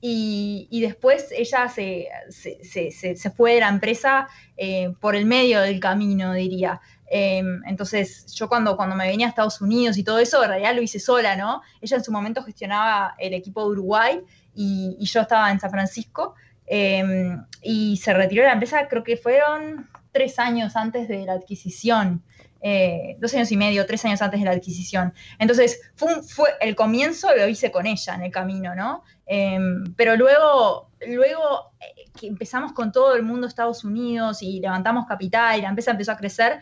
y, después ella se, se, fue de la empresa eh, por el medio del camino, diría. Em, entonces, yo cuando, cuando me venía a Estados Unidos y todo eso, en realidad lo hice sola, ¿no? Ella en su momento gestionaba el equipo de Uruguay y, yo estaba en San Francisco em, y se retiró de la empresa, creo que fueron tres años antes de la adquisición. Eh, dos años y medio, tres años antes de la adquisición. Entonces, fue, el comienzo lo hice con ella en el camino, ¿no? Em, pero luego, luego eh, que empezamos con todo el mundo Estados Unidos y levantamos capital y la empresa empezó a crecer,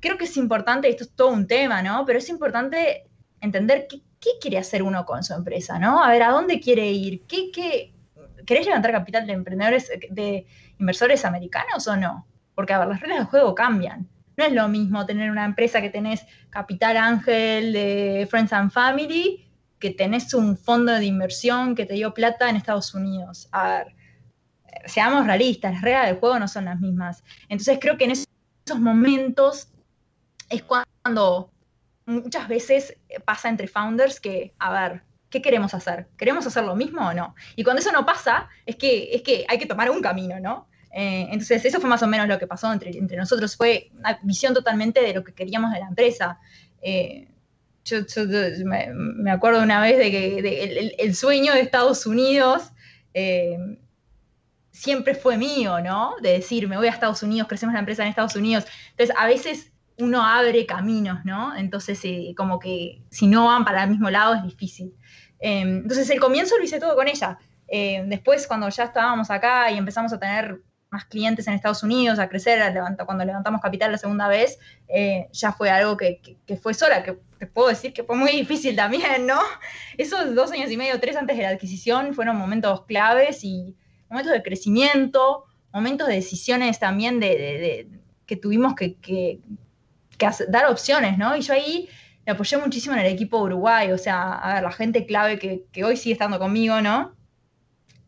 creo que es importante, esto es todo un tema, ¿no? Pero es importante entender qué, quiere hacer uno con su empresa, ¿no? A ver, ¿a dónde quiere ir? ¿Qué, qué, ¿Querés levantar capital de emprendedores, de inversores americanos o no? Porque, a ver, las reglas del juego cambian. No es lo mismo tener una empresa que tenés capital ángel de Friends and Family que tenés un fondo de inversión que te dio plata en Estados Unidos. A ver, seamos realistas, las reglas del juego no son las mismas. Entonces creo que en esos momentos es cuando muchas veces pasa entre founders que, a ver, ¿qué queremos hacer? ¿Queremos hacer lo mismo o no? Y cuando eso no pasa, es que, es que hay que tomar un camino, ¿no? Eh, entonces, eso fue más o menos lo que pasó entre, entre, nosotros. Fue una visión totalmente de lo que queríamos de la empresa. Eh, yo, me, acuerdo una vez de que el, sueño de Estados Unidos eh, siempre fue mío, ¿no? De decir, me voy a Estados Unidos, crecemos la empresa en Estados Unidos. Entonces, a veces uno abre caminos, ¿no? Entonces, eh, como que si no van para el mismo lado es difícil. Em, entonces, el comienzo lo hice todo con ella. Em, después, cuando ya estábamos acá y empezamos a tener más clientes en Estados Unidos, a crecer, cuando levantamos capital la segunda vez, eh, ya fue algo que, fue sola, que te puedo decir que fue muy difícil también, ¿no? Esos dos años y medio, tres antes de la adquisición fueron momentos claves y momentos de crecimiento, momentos de decisiones también de, que tuvimos que, que dar opciones, ¿no? Y yo ahí me apoyé muchísimo en el equipo Uruguay, o sea, a ver, la gente clave que, hoy sigue estando conmigo, ¿no?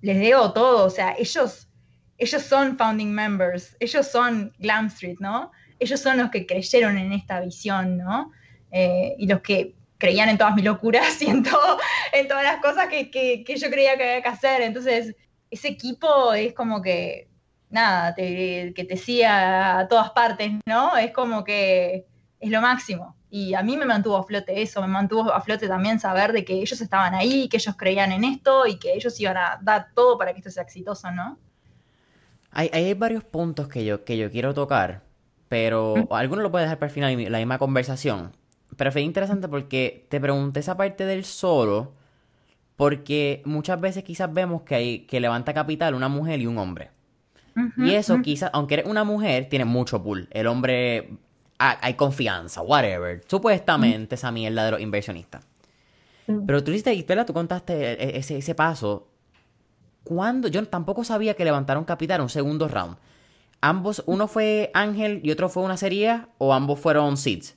Les debo todo, o sea, ellos, ellos son founding members, ellos son Glam Street, ¿no? ellos son los que creyeron en esta visión, ¿no? Eh, y los que creían en todas mis locuras y en, todo, en todas las cosas que, que, que, yo creía que había que hacer. Entonces, ese equipo es como que, nada, te, que te sigue a todas partes, ¿no? Es como que es lo máximo. Y a mí me mantuvo a flote eso, me mantuvo a flote también saber de que ellos estaban ahí, que ellos creían en esto y que ellos iban a dar todo para que esto sea exitoso, ¿no? Hay, hay varios puntos que yo, que yo quiero tocar, pero algunos alguno lo puede dejar para el final la misma conversación. Pero fue interesante porque te pregunté esa parte del solo, porque muchas veces quizás vemos que, hay, que levanta capital una mujer y un hombre. Y eso quizás, aunque eres una mujer, tiene mucho pull. El hombre, hay confianza, whatever. Supuestamente esa mierda de los inversionistas. Pero tú hiciste, espera, tú contaste e, e, ese, ese paso. Cuando yo tampoco sabía que levantaron capital un segundo round. Ambos, uno fue Ángel y otro fue una serie, o ambos fueron seeds.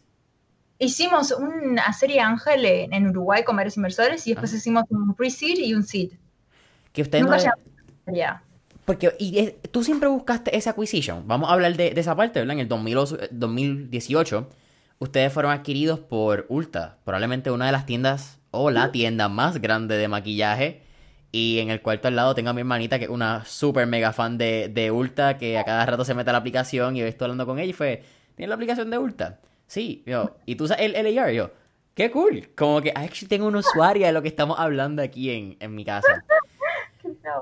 Hicimos una serie Ángel en, Uruguay con varios inversores y después hicimos un pre-seed y un seed. Que ustedes no... Ya. Porque y tú siempre buscaste esa acquisition. Vamos a hablar de, esa parte, ¿verdad? En el 2018, ustedes fueron adquiridos por Ulta, probablemente una de las tiendas o la tienda más grande de maquillaje. Y en el cuarto al lado tengo a mi hermanita, que es una super mega fan de, de Ulta, que a cada rato se mete a la aplicación y yo estoy hablando con ella y fue, ¿tienes la aplicación de Ulta? Sí, yo, y tú sabes el LAR, yo, qué cool. Como que actually tengo un usuario de lo que estamos hablando aquí en, en mi casa.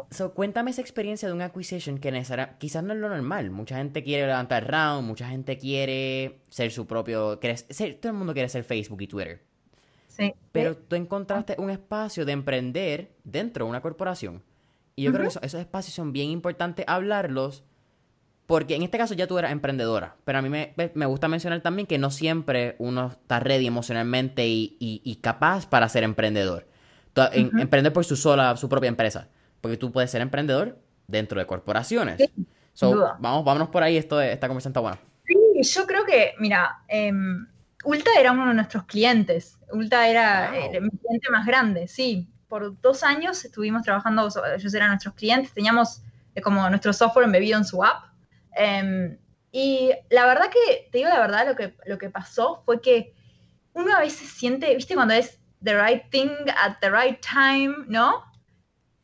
So, cuéntame esa experiencia de un acquisition que quizás no es lo normal. Mucha gente quiere levantar round, mucha gente quiere ser su propio. ser, todo el mundo quiere ser Facebook y Twitter. Sí. Pero tú encontraste un espacio de emprender dentro de una corporación. Y yo creo que esos espacios son bien importantes hablarlos porque en este caso ya tú eras emprendedora, pero a mí me, gusta mencionar también que no siempre uno está ready emocionalmente y, capaz para ser emprendedor. emprender por su sola, su propia empresa. Porque tú puedes ser emprendedor dentro de corporaciones. vamos, vámonos por ahí, esto, esta conversación está buena. Sí, yo creo que, mira, em, Ulta era uno de nuestros clientes. Ulta era mi cliente más grande, sí. Por dos años estuvimos trabajando, ellos eran nuestros clientes, teníamos eh, como nuestro software embebido en su app Em, y la verdad que, te digo la verdad, lo que, lo que pasó fue que uno a veces siente, viste, cuando es the right thing at the right time, ¿no?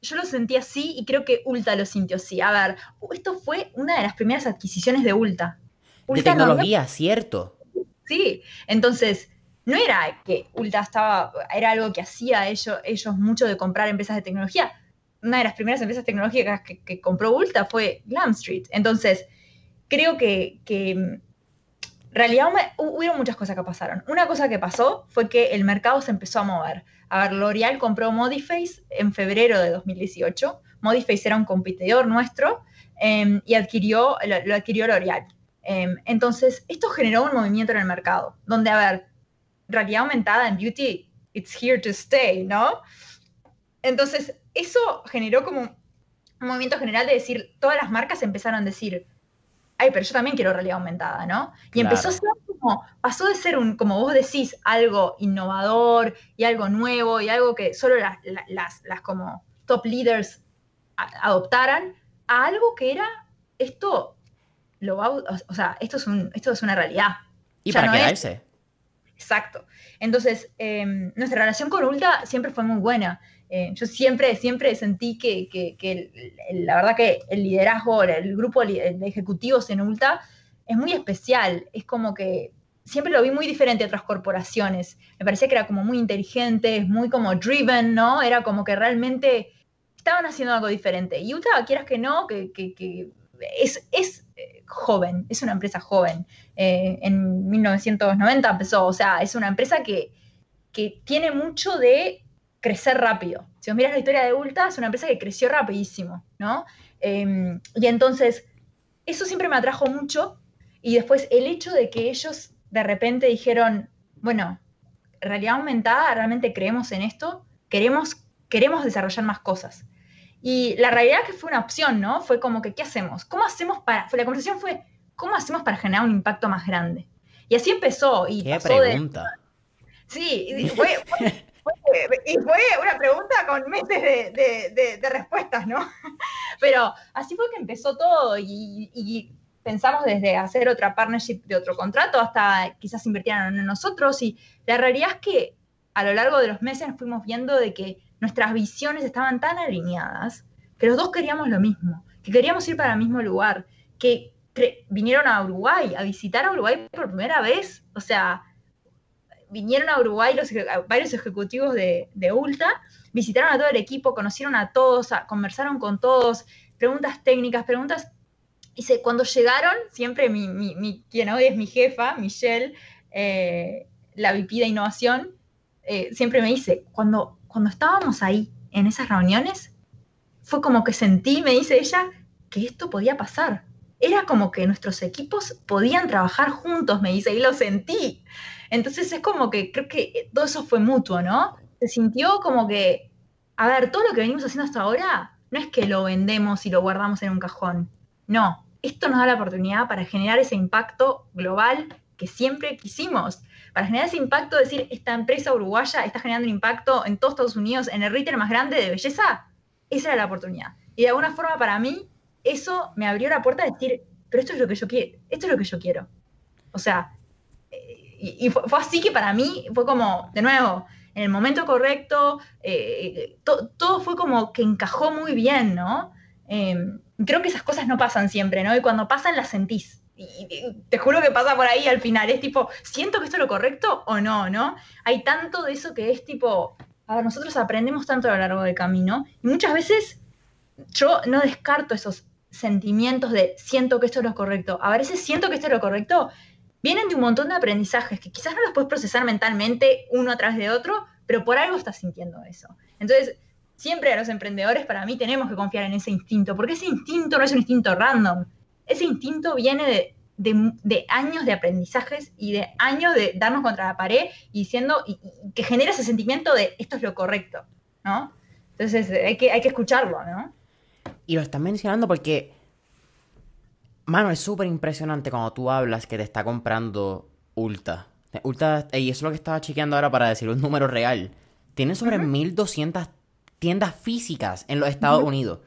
Yo lo sentí así y creo que Ulta lo sintió así. A ver, esto fue una de las primeras adquisiciones de Ulta. de tecnología, cierto. Sí, entonces no era que Ulta estaba, era algo que hacía ellos, ellos mucho de comprar empresas de tecnología. Una de las primeras empresas tecnológicas que, que compró Ulta fue Glam Street. Entonces, creo que, en realidad hubo muchas cosas que pasaron. Una cosa que pasó fue que el mercado se empezó a mover. A ver, L'Oreal compró Modiface en febrero de 2018. Modiface era un competidor nuestro em, y adquirió, lo, adquirió L'Oreal. Em, entonces, esto generó un movimiento en el mercado, donde, a ver, realidad aumentada en beauty, it's here to stay, ¿no? Entonces, eso generó como un movimiento general de decir, todas las marcas empezaron a decir, ay, pero yo también quiero realidad aumentada, ¿no? Y empezó a ser como, pasó de ser un, como vos decís, algo innovador y algo nuevo y algo que solo las, las, como top leaders adoptaran, a algo que era, esto lo va, o sea, esto es, un, esto es una realidad. Y para quedarse. Exacto. Entonces, em, nuestra relación con Ulta siempre fue muy buena. Eh, yo siempre, siempre sentí que, la verdad que el liderazgo, el grupo de ejecutivos en Ulta es muy especial. Es como que siempre lo vi muy diferente a otras corporaciones. Me parecía que era como muy inteligente, muy como driven, ¿no? Era como que realmente estaban haciendo algo diferente. Y Ulta, quieras que no, que, es, es eh, joven, es una empresa joven. Eh, en 1990 empezó, o sea, es una empresa que, que tiene mucho de crecer rápido. Si os miras la historia de Ulta, es una empresa que creció rapidísimo, ¿no? Em, y entonces, eso siempre me atrajo mucho. Y después el hecho de que ellos de repente dijeron, bueno, realidad aumentada, realmente creemos en esto, queremos, queremos desarrollar más cosas. Y la realidad es que fue una opción, ¿no? Fue como que, ¿qué hacemos? ¿Cómo hacemos para...? la conversación fue, ¿cómo hacemos para generar un impacto más grande? Y así empezó. Y ¿Qué pregunta? Sí, fue, y fue una pregunta con meses de, respuestas, ¿no? Pero así fue que empezó todo y, pensamos desde hacer otra partnership de otro contrato hasta quizás invirtieran en nosotros y la realidad es que a lo largo de los meses fuimos viendo de que nuestras visiones estaban tan alineadas que los dos queríamos lo mismo, que queríamos ir para el mismo lugar, que vinieron a Uruguay, a visitar a Uruguay por primera vez, o sea, vinieron a Uruguay los, varios ejecutivos de, de, ULTA, visitaron a todo el equipo, conocieron a todos, conversaron con todos, preguntas técnicas, preguntas... Y se, cuando llegaron, siempre mi, quien hoy es mi jefa, Michelle, eh, la VP de innovación, eh, siempre me dice, cuando, cuando estábamos ahí en esas reuniones, fue como que sentí, me dice ella, que esto podía pasar. Era como que nuestros equipos podían trabajar juntos, me dice, y lo sentí. Entonces es como que creo que todo eso fue mutuo, ¿no? Se sintió como que, a ver, todo lo que venimos haciendo hasta ahora no es que lo vendemos y lo guardamos en un cajón. No, esto nos da la oportunidad para generar ese impacto global que siempre quisimos. Para generar ese impacto, decir, esta empresa uruguaya está generando un impacto en todos Estados Unidos, en el retail más grande de belleza, esa era la oportunidad. Y de alguna forma para mí eso me abrió la puerta de decir, pero esto es lo que yo quiero, esto es lo que yo quiero. O sea, y, fue, así que para mí fue como, de nuevo, en el momento correcto, eh, todo fue como que encajó muy bien, ¿no? Em, creo que esas cosas no pasan siempre, ¿no? Y cuando pasan las sentís. Y, te juro que pasa por ahí al final. Es tipo, ¿siento que esto es lo correcto o no, no? Hay tanto de eso que es tipo, a nosotros aprendemos tanto a lo largo del camino y muchas veces yo no descarto esos sentimientos de siento que esto es lo correcto. A veces siento que esto es lo correcto. Vienen de un montón de aprendizajes que quizás no los puedes procesar mentalmente uno atrás de otro, pero por algo estás sintiendo eso. Entonces, siempre a los emprendedores, para mí, tenemos que confiar en ese instinto, porque ese instinto no es un instinto random. Ese instinto viene de de, años de aprendizajes y de años de darnos contra la pared y diciendo que genera ese sentimiento de esto es lo correcto, ¿no? Entonces hay que, hay que escucharlo, ¿no? Y lo estás mencionando porque, mano, es súper impresionante cuando tú hablas que te está comprando Ulta. Ulta, y eso es lo que estaba chequeando ahora para decir un número real. Tiene sobre 1200 tiendas físicas en los Estados Unidos.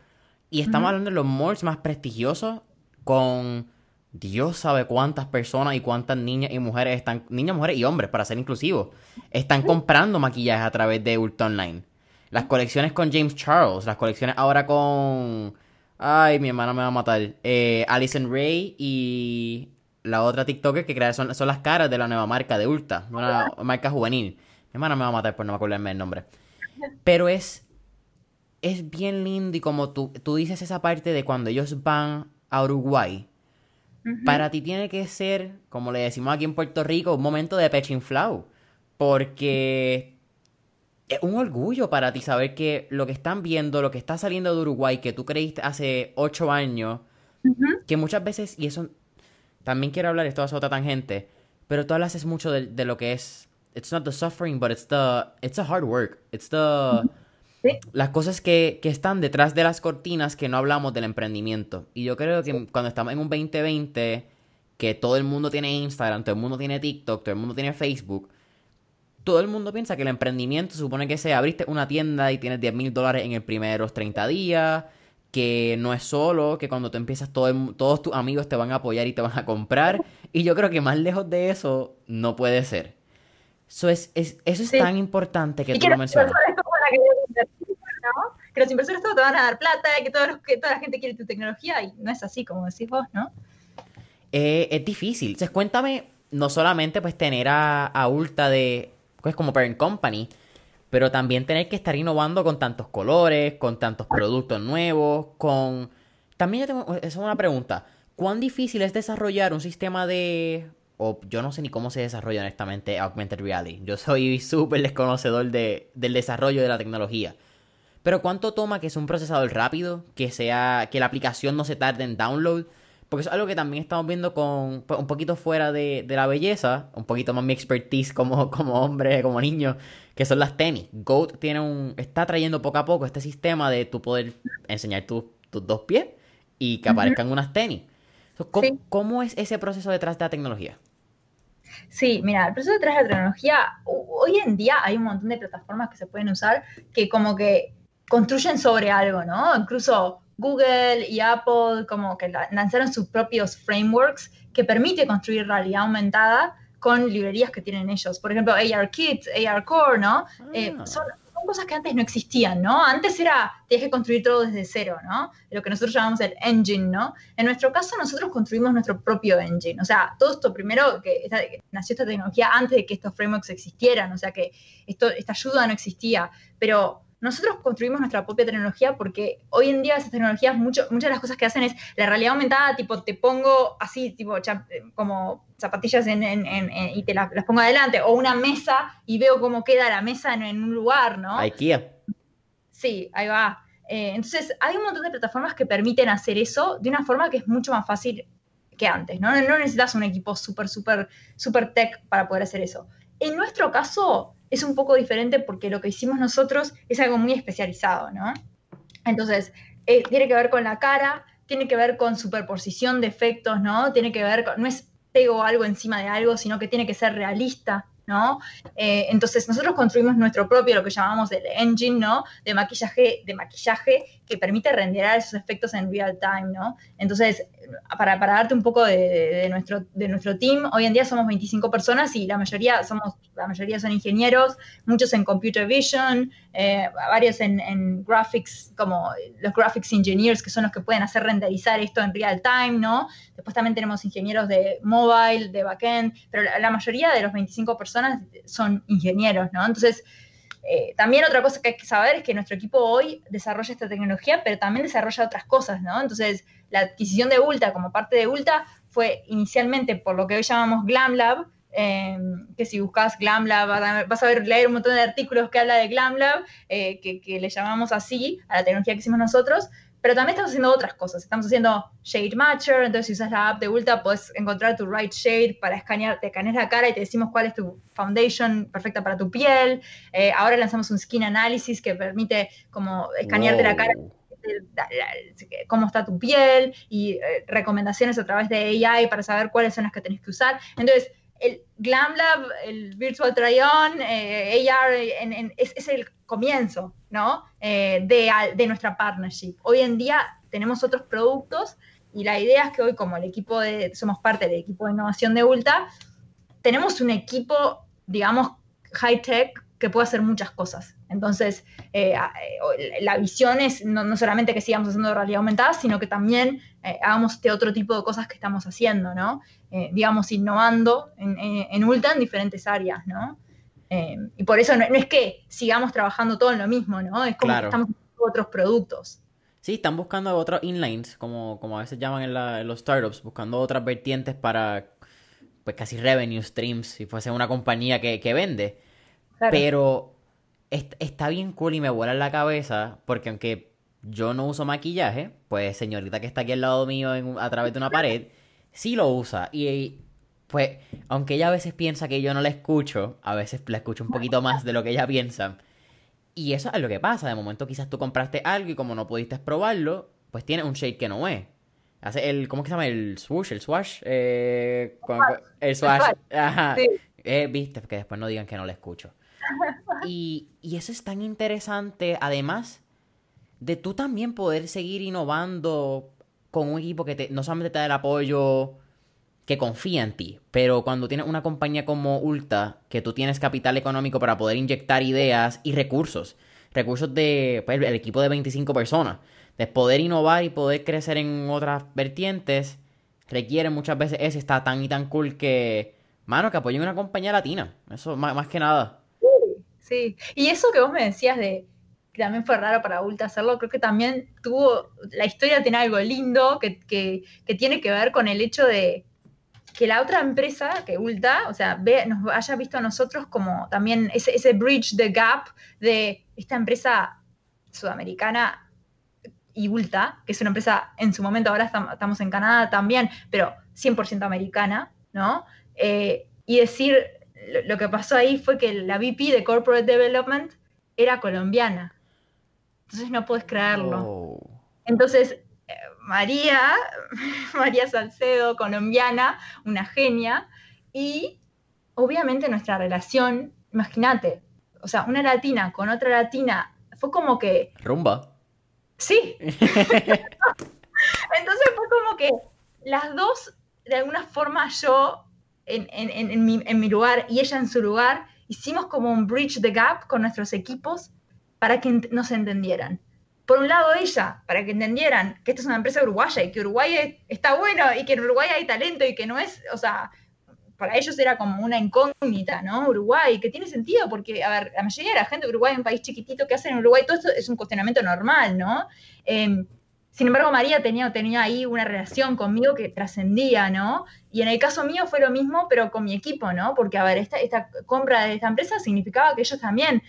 Y estamos hablando de los malls más prestigiosos con Dios sabe cuántas personas y cuántas niñas y mujeres están, niñas, mujeres y hombres, para ser inclusivos, están comprando maquillaje a través de Ulta Online. Las colecciones con James Charles, las colecciones ahora con... Ay, mi hermana me va a matar. Eh, Alison Ray y la otra TikToker que crea son, las caras de la nueva marca de Ulta, una marca juvenil. Mi hermana me va a matar por no me acordarme el nombre. Pero es, es bien lindo y como tú, tú dices esa parte de cuando ellos van a Uruguay para ti tiene que ser, como le decimos aquí en Puerto Rico, un momento de pechinflau. Porque es un orgullo para ti saber que lo que están viendo, lo que está saliendo de Uruguay, que tú creíste hace ocho años, que muchas veces, y eso también quiero hablar, esto va a ser otra tangente, pero tú hablas mucho de, lo que es, it's not the suffering, but it's the, it's the hard work, it's the, las cosas que, están detrás de las cortinas que no hablamos del emprendimiento. Y yo creo que cuando estamos en un 2020, que todo el mundo tiene Instagram, todo el mundo tiene TikTok, todo el mundo tiene Facebook, todo el mundo piensa que el emprendimiento supone que sea abriste una tienda y tienes 10 mil dólares en el primeros 30 días, que no es solo, que cuando tú empiezas todo todos tus amigos te van a apoyar y te van a comprar. Y yo creo que más lejos de eso no puede ser. Eso es, eso es tan importante que tú lo mencionas que, los inversores todos te van a dar plata, que, todos que toda la gente quiere tu tecnología, y no es así como decís vos, ¿no? Eh, es difícil. Entonces, cuéntame, no solamente pues tener a, a Ulta de, pues como parent company, pero también tener que estar innovando con tantos colores, con tantos productos nuevos, con... También yo tengo, esa es una pregunta. ¿Cuán difícil es desarrollar un sistema de o yo no sé ni cómo se desarrolla honestamente Augmented Reality. Yo soy súper desconocedor de, del desarrollo de la tecnología. Pero ¿cuánto toma que es un procesador rápido? Que sea que la aplicación no se tarde en download. Porque es algo que también estamos viendo con pues, un poquito fuera de, la belleza, un poquito más mi expertise como, como hombre, como niño, que son las tenis. Goat tiene un, está trayendo poco a poco este sistema de tú poder enseñar tus dos pies y que aparezcan unas tenis. ¿Cómo es ese proceso detrás de la tecnología? Sí, mira, el proceso detrás de la tecnología, hoy en día hay un montón de plataformas que se pueden usar que como que construyen sobre algo, ¿no? Incluso Google y Apple como que lanzaron sus propios frameworks que permite construir realidad aumentada con librerías que tienen ellos. Por ejemplo, ARKit, ARCore, ¿no? Eh, ah. son, cosas que antes no existían, ¿no? Antes era, tienes que construir todo desde cero, ¿no? Lo que nosotros llamamos el engine, ¿no? En nuestro caso, nosotros construimos nuestro propio engine. O sea, todo esto primero, que nació esta tecnología antes de que estos frameworks existieran, o sea, que esto, esta ayuda no existía, pero nosotros construimos nuestra propia tecnología porque hoy en día esas tecnologías, mucho, muchas de las cosas que hacen es la realidad aumentada, tipo, te pongo así, tipo, como zapatillas en, y te las, pongo adelante, o una mesa y veo cómo queda la mesa en, un lugar, ¿no? IKEA. Sí, ahí va. Eh, entonces, hay un montón de plataformas que permiten hacer eso de una forma que es mucho más fácil que antes, ¿no? No necesitas un equipo súper, súper, súper tech para poder hacer eso. En nuestro caso, es un poco diferente porque lo que hicimos nosotros es algo muy especializado, ¿no? Entonces, eh, tiene que ver con la cara, tiene que ver con superposición de efectos, ¿no? Tiene que ver con, no es pego algo encima de algo, sino que tiene que ser realista, ¿no? Eh, entonces nosotros construimos nuestro propio, lo que llamamos el engine, ¿no? De maquillaje, de maquillaje que permite renderar esos efectos en real time, ¿no? Entonces, para, darte un poco de, nuestro, de nuestro team, hoy en día somos 25 personas y la mayoría, somos, la mayoría son ingenieros, muchos en computer vision, eh, varios en, graphics, como los graphics engineers, que son los que pueden hacer renderizar esto en real time, ¿no? Después también tenemos ingenieros de mobile, de backend, pero la, mayoría de los 25 personas son ingenieros, ¿no? Entonces, eh, también otra cosa que hay que saber es que nuestro equipo hoy desarrolla esta tecnología, pero también desarrolla otras cosas, ¿no? Entonces, la adquisición de Ulta como parte de Ulta fue inicialmente por lo que hoy llamamos Glam Lab, em, que si buscas Glam Lab vas a ver, leer un montón de artículos que habla de Glam Lab, eh, que, le llamamos así a la tecnología que hicimos nosotros, pero también estamos haciendo otras cosas. Estamos haciendo Shade Matcher, entonces si usas la app de Ulta puedes encontrar tu right shade para escanear, te escaneas la cara y te decimos cuál es tu foundation perfecta para tu piel. Eh, ahora lanzamos un skin analysis que permite como escanearte la cara cómo está tu piel y eh, recomendaciones a través de AI para saber cuáles son las que tenés que usar. Entonces, el Glam Lab, el Virtual Try-On, eh, AR, es, el comienzo, ¿no? Eh, de, de, nuestra partnership. Hoy en día tenemos otros productos y la idea es que hoy, como el equipo de, somos parte del equipo de innovación de Ulta, tenemos un equipo, digamos, high-tech que puede hacer muchas cosas. Entonces, eh, eh, la visión es no, solamente que sigamos haciendo realidad aumentada, sino que también eh, hagamos este otro tipo de cosas que estamos haciendo, ¿no? digamos, innovando en, Ulta en diferentes áreas, ¿no? y por eso no, es que sigamos trabajando todo en lo mismo, ¿no? Es como que estamos haciendo otros productos. Sí, están buscando otros inlines, como, como a veces llaman en, los startups, buscando otras vertientes para, pues casi revenue streams, si fuese una compañía que, que vende. Pero está bien cool y me vuela en la cabeza porque aunque yo no uso maquillaje, pues señorita que está aquí al lado mío a través de una pared, sí lo usa. Y pues, aunque ella a veces piensa que yo no la escucho, a veces la escucho un poquito más de lo que ella piensa. Y eso es lo que pasa. De momento quizás tú compraste algo y como no pudiste probarlo, pues tiene un shade que no es. Hace el, ¿cómo que se llama? El swoosh, el swash. Eh, el swash. Ajá. Eh, viste, que después no digan que no la escucho. Y, eso es tan interesante, además de tú también poder seguir innovando con un equipo que te, no solamente te da el apoyo, que confía en ti, pero cuando tienes una compañía como Ulta, que tú tienes capital económico para poder inyectar ideas y recursos, recursos de pues, el equipo de 25 personas, de poder innovar y poder crecer en otras vertientes, requiere muchas veces ese está tan y tan cool que, mano, que apoyen una compañía latina, eso más que nada. Sí, y eso que vos me decías de que también fue raro para Ulta hacerlo, creo que también tuvo, la historia tiene algo lindo que, tiene que ver con el hecho de que la otra empresa, que Ulta, o sea, ve, nos haya visto a nosotros como también ese, ese bridge the gap de esta empresa sudamericana y Ulta, que es una empresa en su momento, ahora estamos en Canadá también, pero 100% americana, ¿no? Eh, y decir, lo que pasó ahí fue que la VP de Corporate Development era colombiana. Entonces no puedes creerlo. Oh. Entonces, eh, María, María Salcedo, colombiana, una genia, y obviamente nuestra relación, imagínate, o sea, una latina con otra latina, fue como que... Rumba. Sí. Entonces fue como que las dos, de alguna forma yo en, en, en, mi, en mi lugar y ella en su lugar, hicimos como un bridge the gap con nuestros equipos para que nos entendieran. Por un lado ella, para que entendieran que esta es una empresa uruguaya y que Uruguay está bueno y que en Uruguay hay talento y que no es, o sea, para ellos era como una incógnita, ¿no? Uruguay, que tiene sentido porque, a ver, la mayoría de la gente de Uruguay es un país chiquitito que hace en Uruguay, todo esto es un cuestionamiento normal, ¿no? Em, sin embargo, María tenía, tenía ahí una relación conmigo que trascendía, ¿no? Y en el caso mío fue lo mismo, pero con mi equipo, ¿no? Porque, a ver, esta, esta compra de esta empresa significaba que ellos también,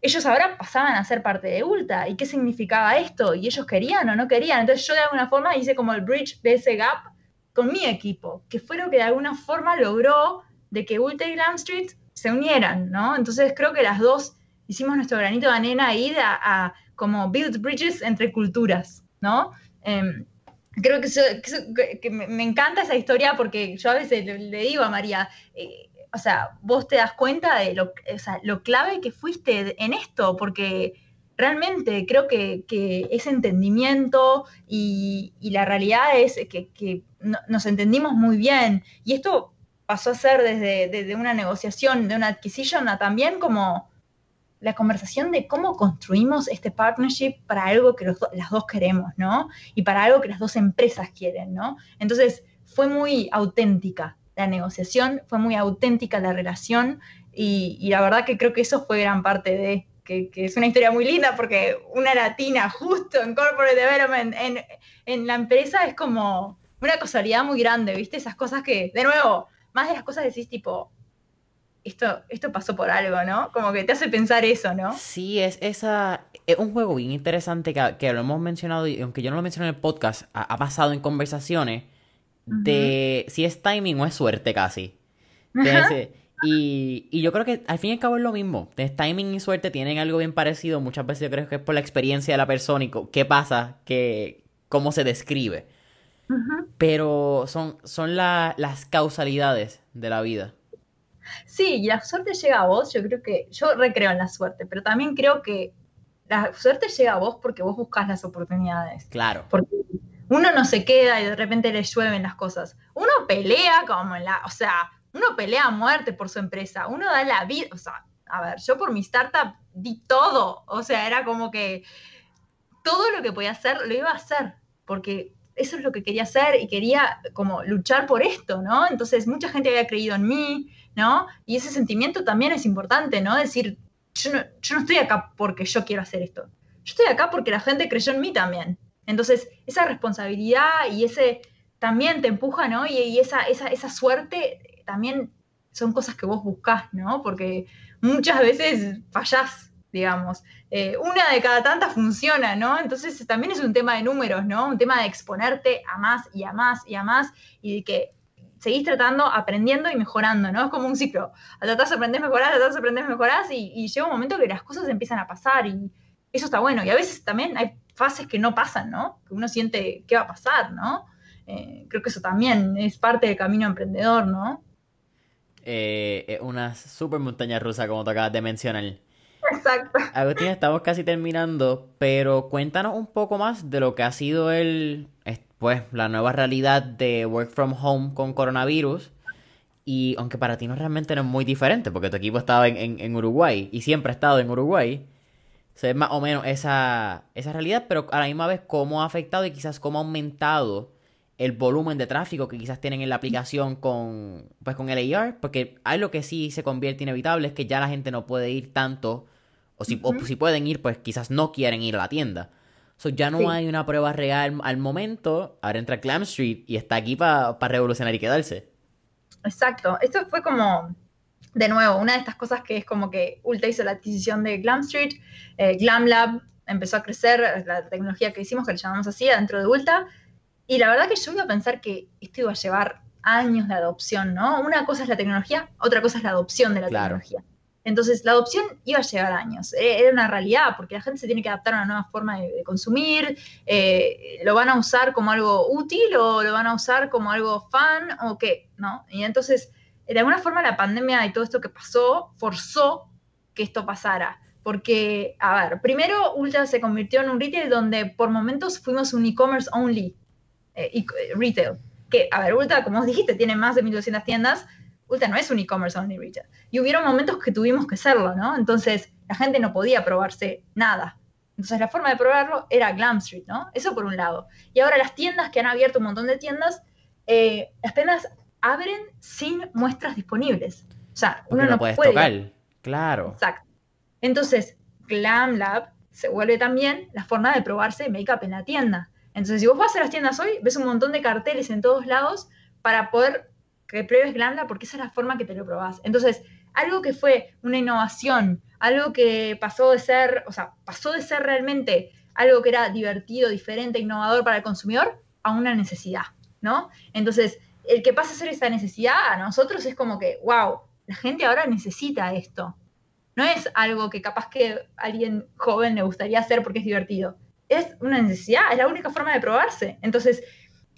ellos ahora pasaban a ser parte de Ulta. ¿Y qué significaba esto? ¿Y ellos querían o no querían? Entonces yo de alguna forma hice como el bridge de ese gap con mi equipo, que fue lo que de alguna forma logró de que Ulta y Glam Street se unieran, ¿no? Entonces creo que las dos hicimos nuestro granito de arena ahí a, como build bridges entre culturas, ¿no? Em, creo que, me, encanta esa historia porque yo a veces le, digo a María, eh, o sea, vos te das cuenta de lo, o sea, lo clave que fuiste en esto, porque realmente creo que, ese entendimiento y, la realidad es que, nos entendimos muy bien. Y esto pasó a ser desde, una negociación, de una adquisición, a también como la conversación de cómo construimos este partnership para algo que las dos queremos, ¿no? Y para algo que las dos empresas quieren, ¿no? Entonces, fue muy auténtica la negociación, fue muy auténtica la relación y la verdad que creo que eso fue gran parte de, que, es una historia muy linda porque una latina justo en Corporate Development en, en, la empresa es como una casualidad muy grande, ¿viste? Esas cosas que, de nuevo, más de las cosas decís tipo, esto, esto pasó por algo, ¿no? Como que te hace pensar eso, ¿no? Sí, es esa. Es un juego bien interesante que, lo hemos mencionado, y aunque yo no lo mencioné en el podcast, ha, pasado en conversaciones de si es timing o es suerte casi. Y, y, yo creo que al fin y al cabo es lo mismo. timing y suerte tienen algo bien parecido. Muchas veces yo creo que es por la experiencia de la persona y qué pasa, que, cómo se describe. Pero son, son las causalidades de la vida. Sí, y la suerte llega a vos. Yo creo que, yo recreo en la suerte, pero también creo que la suerte llega a vos porque vos buscas las oportunidades. Claro. Porque uno no se queda y de repente le llueven las cosas. Uno pelea como en la, o sea, uno pelea a muerte por su empresa, uno da la vida, o sea, a ver, yo por mi startup di todo, o sea, era como que todo lo que podía hacer lo iba a hacer, porque eso es lo que quería hacer y quería como luchar por esto, ¿no? Entonces mucha gente había creído en mí, ¿no? Y ese sentimiento también es importante, ¿no? Decir, yo no, estoy acá porque yo quiero hacer esto, yo estoy acá porque la gente creyó en mí también. Entonces, esa responsabilidad y ese también te empuja, ¿no? Y, y esa, esa, esa suerte también son cosas que vos buscás, ¿no? Porque muchas veces fallás, digamos. Eh, una de cada tantas funciona, ¿no? Entonces también es un tema de números, ¿no? Un tema de exponerte a más y a más y a más y de que seguís tratando, aprendiendo y mejorando, ¿no? Es como un ciclo. Tratás de aprender, mejorar, tratás de aprender, mejorar y, y llega un momento que las cosas empiezan a pasar y eso está bueno. Y a veces también hay fases que no pasan, ¿no? Que uno siente qué va a pasar, ¿no? Eh, creo que eso también es parte del camino emprendedor, ¿no? eh, una super montaña rusa, como te acabas de mencionar. Exacto. Agustín, estamos casi terminando, pero cuéntanos un poco más de lo que ha sido el, pues, la nueva realidad de work from home con coronavirus. Y aunque para ti no realmente no es muy diferente, porque tu equipo estaba en, en, Uruguay y siempre ha estado en Uruguay, se ve más o menos esa, esa realidad, pero a la misma vez cómo ha afectado y quizás cómo ha aumentado el volumen de tráfico que quizás tienen en la aplicación con, pues, con el AR, porque hay lo que sí se convierte inevitable es que ya la gente no puede ir tanto, o si, si pueden ir, pues quizás no quieren ir a la tienda. So, ya no hay una prueba real al momento, ahora entra Glam Street y está aquí para revolucionar y quedarse. Exacto, esto fue como, de nuevo, una de estas cosas que es como que Ulta hizo la adquisición de Glam Street, eh, Glam Lab empezó a crecer, la tecnología que hicimos, que le llamamos así, dentro de Ulta, y la verdad que yo iba a pensar que esto iba a llevar años de adopción, ¿no? Una cosa es la tecnología, otra cosa es la adopción de la tecnología. Entonces, la adopción iba a llevar años, e-, era una realidad, porque la gente se tiene que adaptar a una nueva forma de, consumir, eh, lo van a usar como algo útil o lo van a usar como algo fan o qué, ¿no? Y entonces, de alguna forma la pandemia y todo esto que pasó forzó que esto pasara. Porque, a ver, primero Ulta se convirtió en un retail donde por momentos fuimos un e-commerce only eh, retail. Que, a ver, Ulta, como os dijiste, tiene más de 1200 tiendas. Ulta no es un e-commerce only retail. Y hubieron momentos que tuvimos que serlo, ¿no? Entonces, la gente no podía probarse nada. Entonces, la forma de probarlo era Glam Street, ¿no? Eso por un lado. Y ahora las tiendas que han abierto un montón de tiendas, eh, las tiendas abren sin muestras disponibles. O sea, uno no puede tocar. Claro. Exacto. Entonces, Glam Lab se vuelve también la forma de probarse make-up en la tienda. Entonces, si vos vas a las tiendas hoy, ves un montón de carteles en todos lados para poder que pruebes Lab porque esa es la forma que te lo probás. Entonces, algo que fue una innovación, algo que pasó de ser, o sea, pasó de ser realmente algo que era divertido, diferente, innovador para el consumidor, a una necesidad, ¿no? Entonces, el que pasa a ser esa necesidad a nosotros es como que, wow, la gente ahora necesita esto. No es algo que capaz que alguien joven le gustaría hacer porque es divertido. Es una necesidad, es la única forma de probarse. Entonces,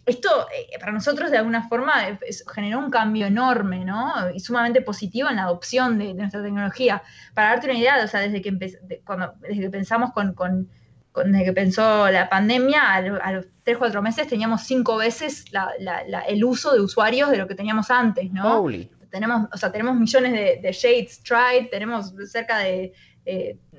esto eh, para nosotros de alguna forma generó un cambio enorme, ¿no? Y sumamente positivo en la adopción de, nuestra tecnología. Para darte una idea, o sea, desde que, cuando, desde que pensamos con, desde que pensó la pandemia, a, los 3 4 meses teníamos cinco veces el uso de usuarios de lo que teníamos antes, ¿no? Tenemos, o sea, tenemos millones de, shades tried, tenemos cerca de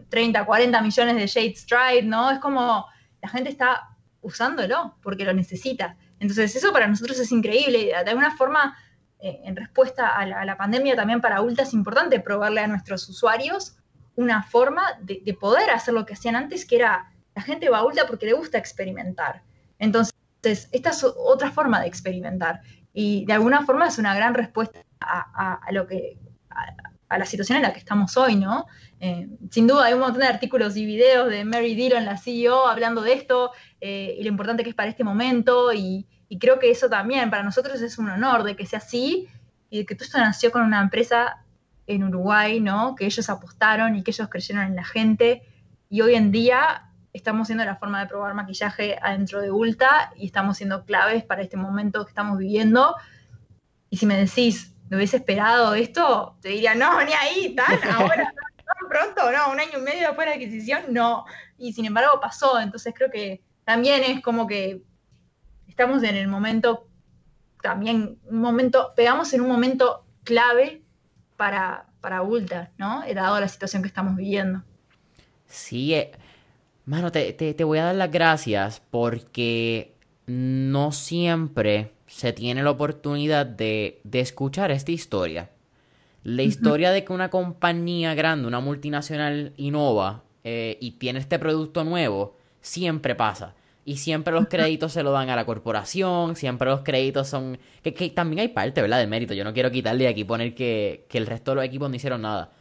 30, 40 millones de shades tried, ¿no? Es como la gente está usándolo porque lo necesita. Entonces, eso para nosotros es increíble. De alguna forma, eh, en respuesta a la, pandemia, también para Ulta es importante probarle a nuestros usuarios una forma de, poder hacer lo que hacían antes, que era la gente va a Ulta porque le gusta experimentar. Entonces, esta es otra forma de experimentar. Y de alguna forma es una gran respuesta a, lo que. A, la situación en la que estamos hoy, ¿no? Eh, sin duda hay un montón de artículos y videos de Mary Dillon, la CEO, hablando de esto eh, y lo importante que es para este momento y, creo que eso también para nosotros es un honor de que sea así y de que todo esto nació con una empresa en Uruguay, ¿no? Que ellos apostaron y que ellos creyeron en la gente. Y hoy en día estamos siendo la forma de probar maquillaje adentro de Ulta y estamos siendo claves para este momento que estamos viviendo. Y si me decís, ¿me hubiese esperado esto? Te diría, no, ni ahí, tan ahora, tan pronto, no, un año y medio después de la adquisición, no. Y sin embargo pasó, entonces creo que también es como que estamos en el momento, también un momento, pegamos en un momento clave para, para Ulta, ¿no? Dado la situación que estamos viviendo. Sí, eh, mano, te, te, voy a dar las gracias porque no siempre se tiene la oportunidad de, de escuchar esta historia. La historia de que una compañía grande, una multinacional, innova eh, y tiene este producto nuevo, siempre pasa. Y siempre los créditos se lo dan a la corporación, siempre los créditos son... Que, también hay parte, ¿verdad? Del mérito. Yo no quiero quitarle aquí poner que, el resto de los equipos no hicieron nada.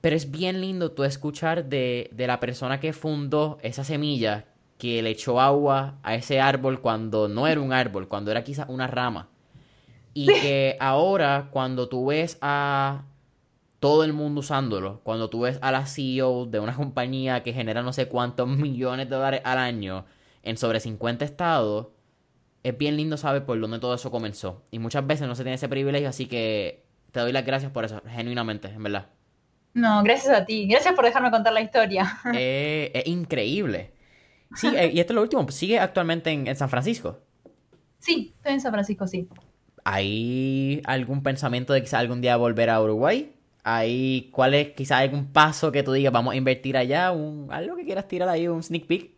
Pero es bien lindo tú escuchar de, de la persona que fundó esa semilla, que le echó agua a ese árbol cuando no era un árbol, cuando era quizás una rama. Y que ahora cuando tú ves a todo el mundo usándolo, cuando tú ves a la CEO de una compañía que genera no sé cuántos millones de dólares al año, en sobre 50 estados, es bien lindo saber por dónde todo eso comenzó. Y muchas veces no se tiene ese privilegio, así que te doy las gracias por eso, genuinamente, en verdad. No, gracias a ti. Gracias por dejarme contar la historia. Eh, es increíble. Sí, eh, y esto es lo último. ¿Sigue actualmente en, San Francisco? Sí, estoy en San Francisco, sí. ¿Hay algún pensamiento de quizá algún día volver a Uruguay? ¿Hay, ¿Cuál es quizá algún paso que tú digas, vamos a invertir allá? Un, ¿Algo que quieras tirar ahí, un sneak peek?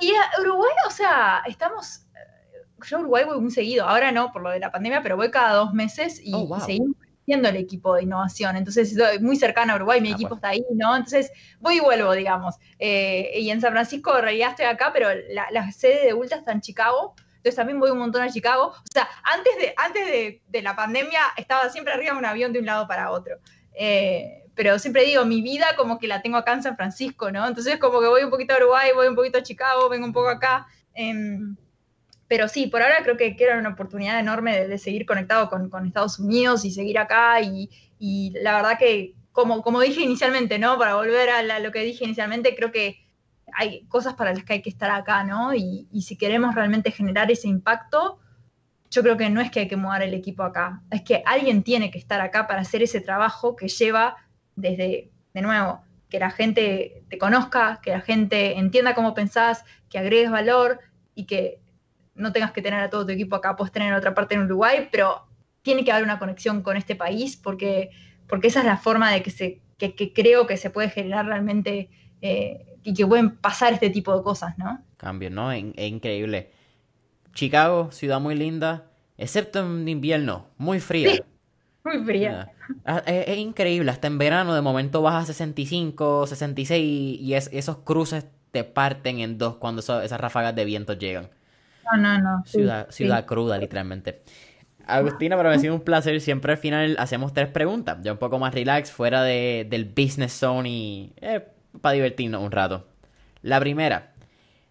Y Uruguay, o sea, estamos. Eh, yo a Uruguay voy muy seguido. Ahora no, por lo de la pandemia, pero voy cada dos meses y, oh, seguimos creciendo el equipo de innovación. Entonces, estoy muy cercana a Uruguay, mi ah, equipo está ahí, ¿no? Entonces, voy y vuelvo, digamos. Eh, y en San Francisco, en realidad estoy acá, pero la, sede de Ulta está en Chicago. Entonces también voy un montón a Chicago. O sea, antes de, antes de, de la pandemia estaba siempre arriba de un avión de un lado para otro. Eh, pero siempre digo, mi vida como que la tengo acá en San Francisco, ¿no? Entonces como que voy un poquito a Uruguay, voy un poquito a Chicago, vengo un poco acá. Em, pero sí, por ahora creo que, era una oportunidad enorme de, seguir conectado con, Estados Unidos y seguir acá. Y, la verdad que, como, como dije inicialmente, ¿no? Para volver a lo que dije inicialmente, creo que hay cosas para las que hay que estar acá, ¿no? Y, si queremos realmente generar ese impacto, yo creo que no es que hay que mudar el equipo acá, es que alguien tiene que estar acá para hacer ese trabajo que lleva desde, de nuevo, que la gente te conozca, que la gente entienda cómo pensás, que agregues valor y que no tengas que tener a todo tu equipo acá, puedes tener otra parte en Uruguay, pero tiene que haber una conexión con este país porque, porque esa es la forma de que, se, que, creo que se puede generar realmente eh, y que pueden pasar este tipo de cosas, ¿no? Cambio, ¿no? Es, increíble. Chicago, ciudad muy linda, excepto en invierno, muy fría. muy fría. Ah, es, increíble, hasta en verano de momento vas a 65, 66 y esos cruces te parten en dos cuando esas ráfagas de viento llegan. No, no, no. Ciudad, ciudad cruda, literalmente. Agustina, para mí ha sido un placer. Siempre al final hacemos tres preguntas. Ya un poco más relax, fuera de, del business zone y eh, para divertirnos un rato. La primera,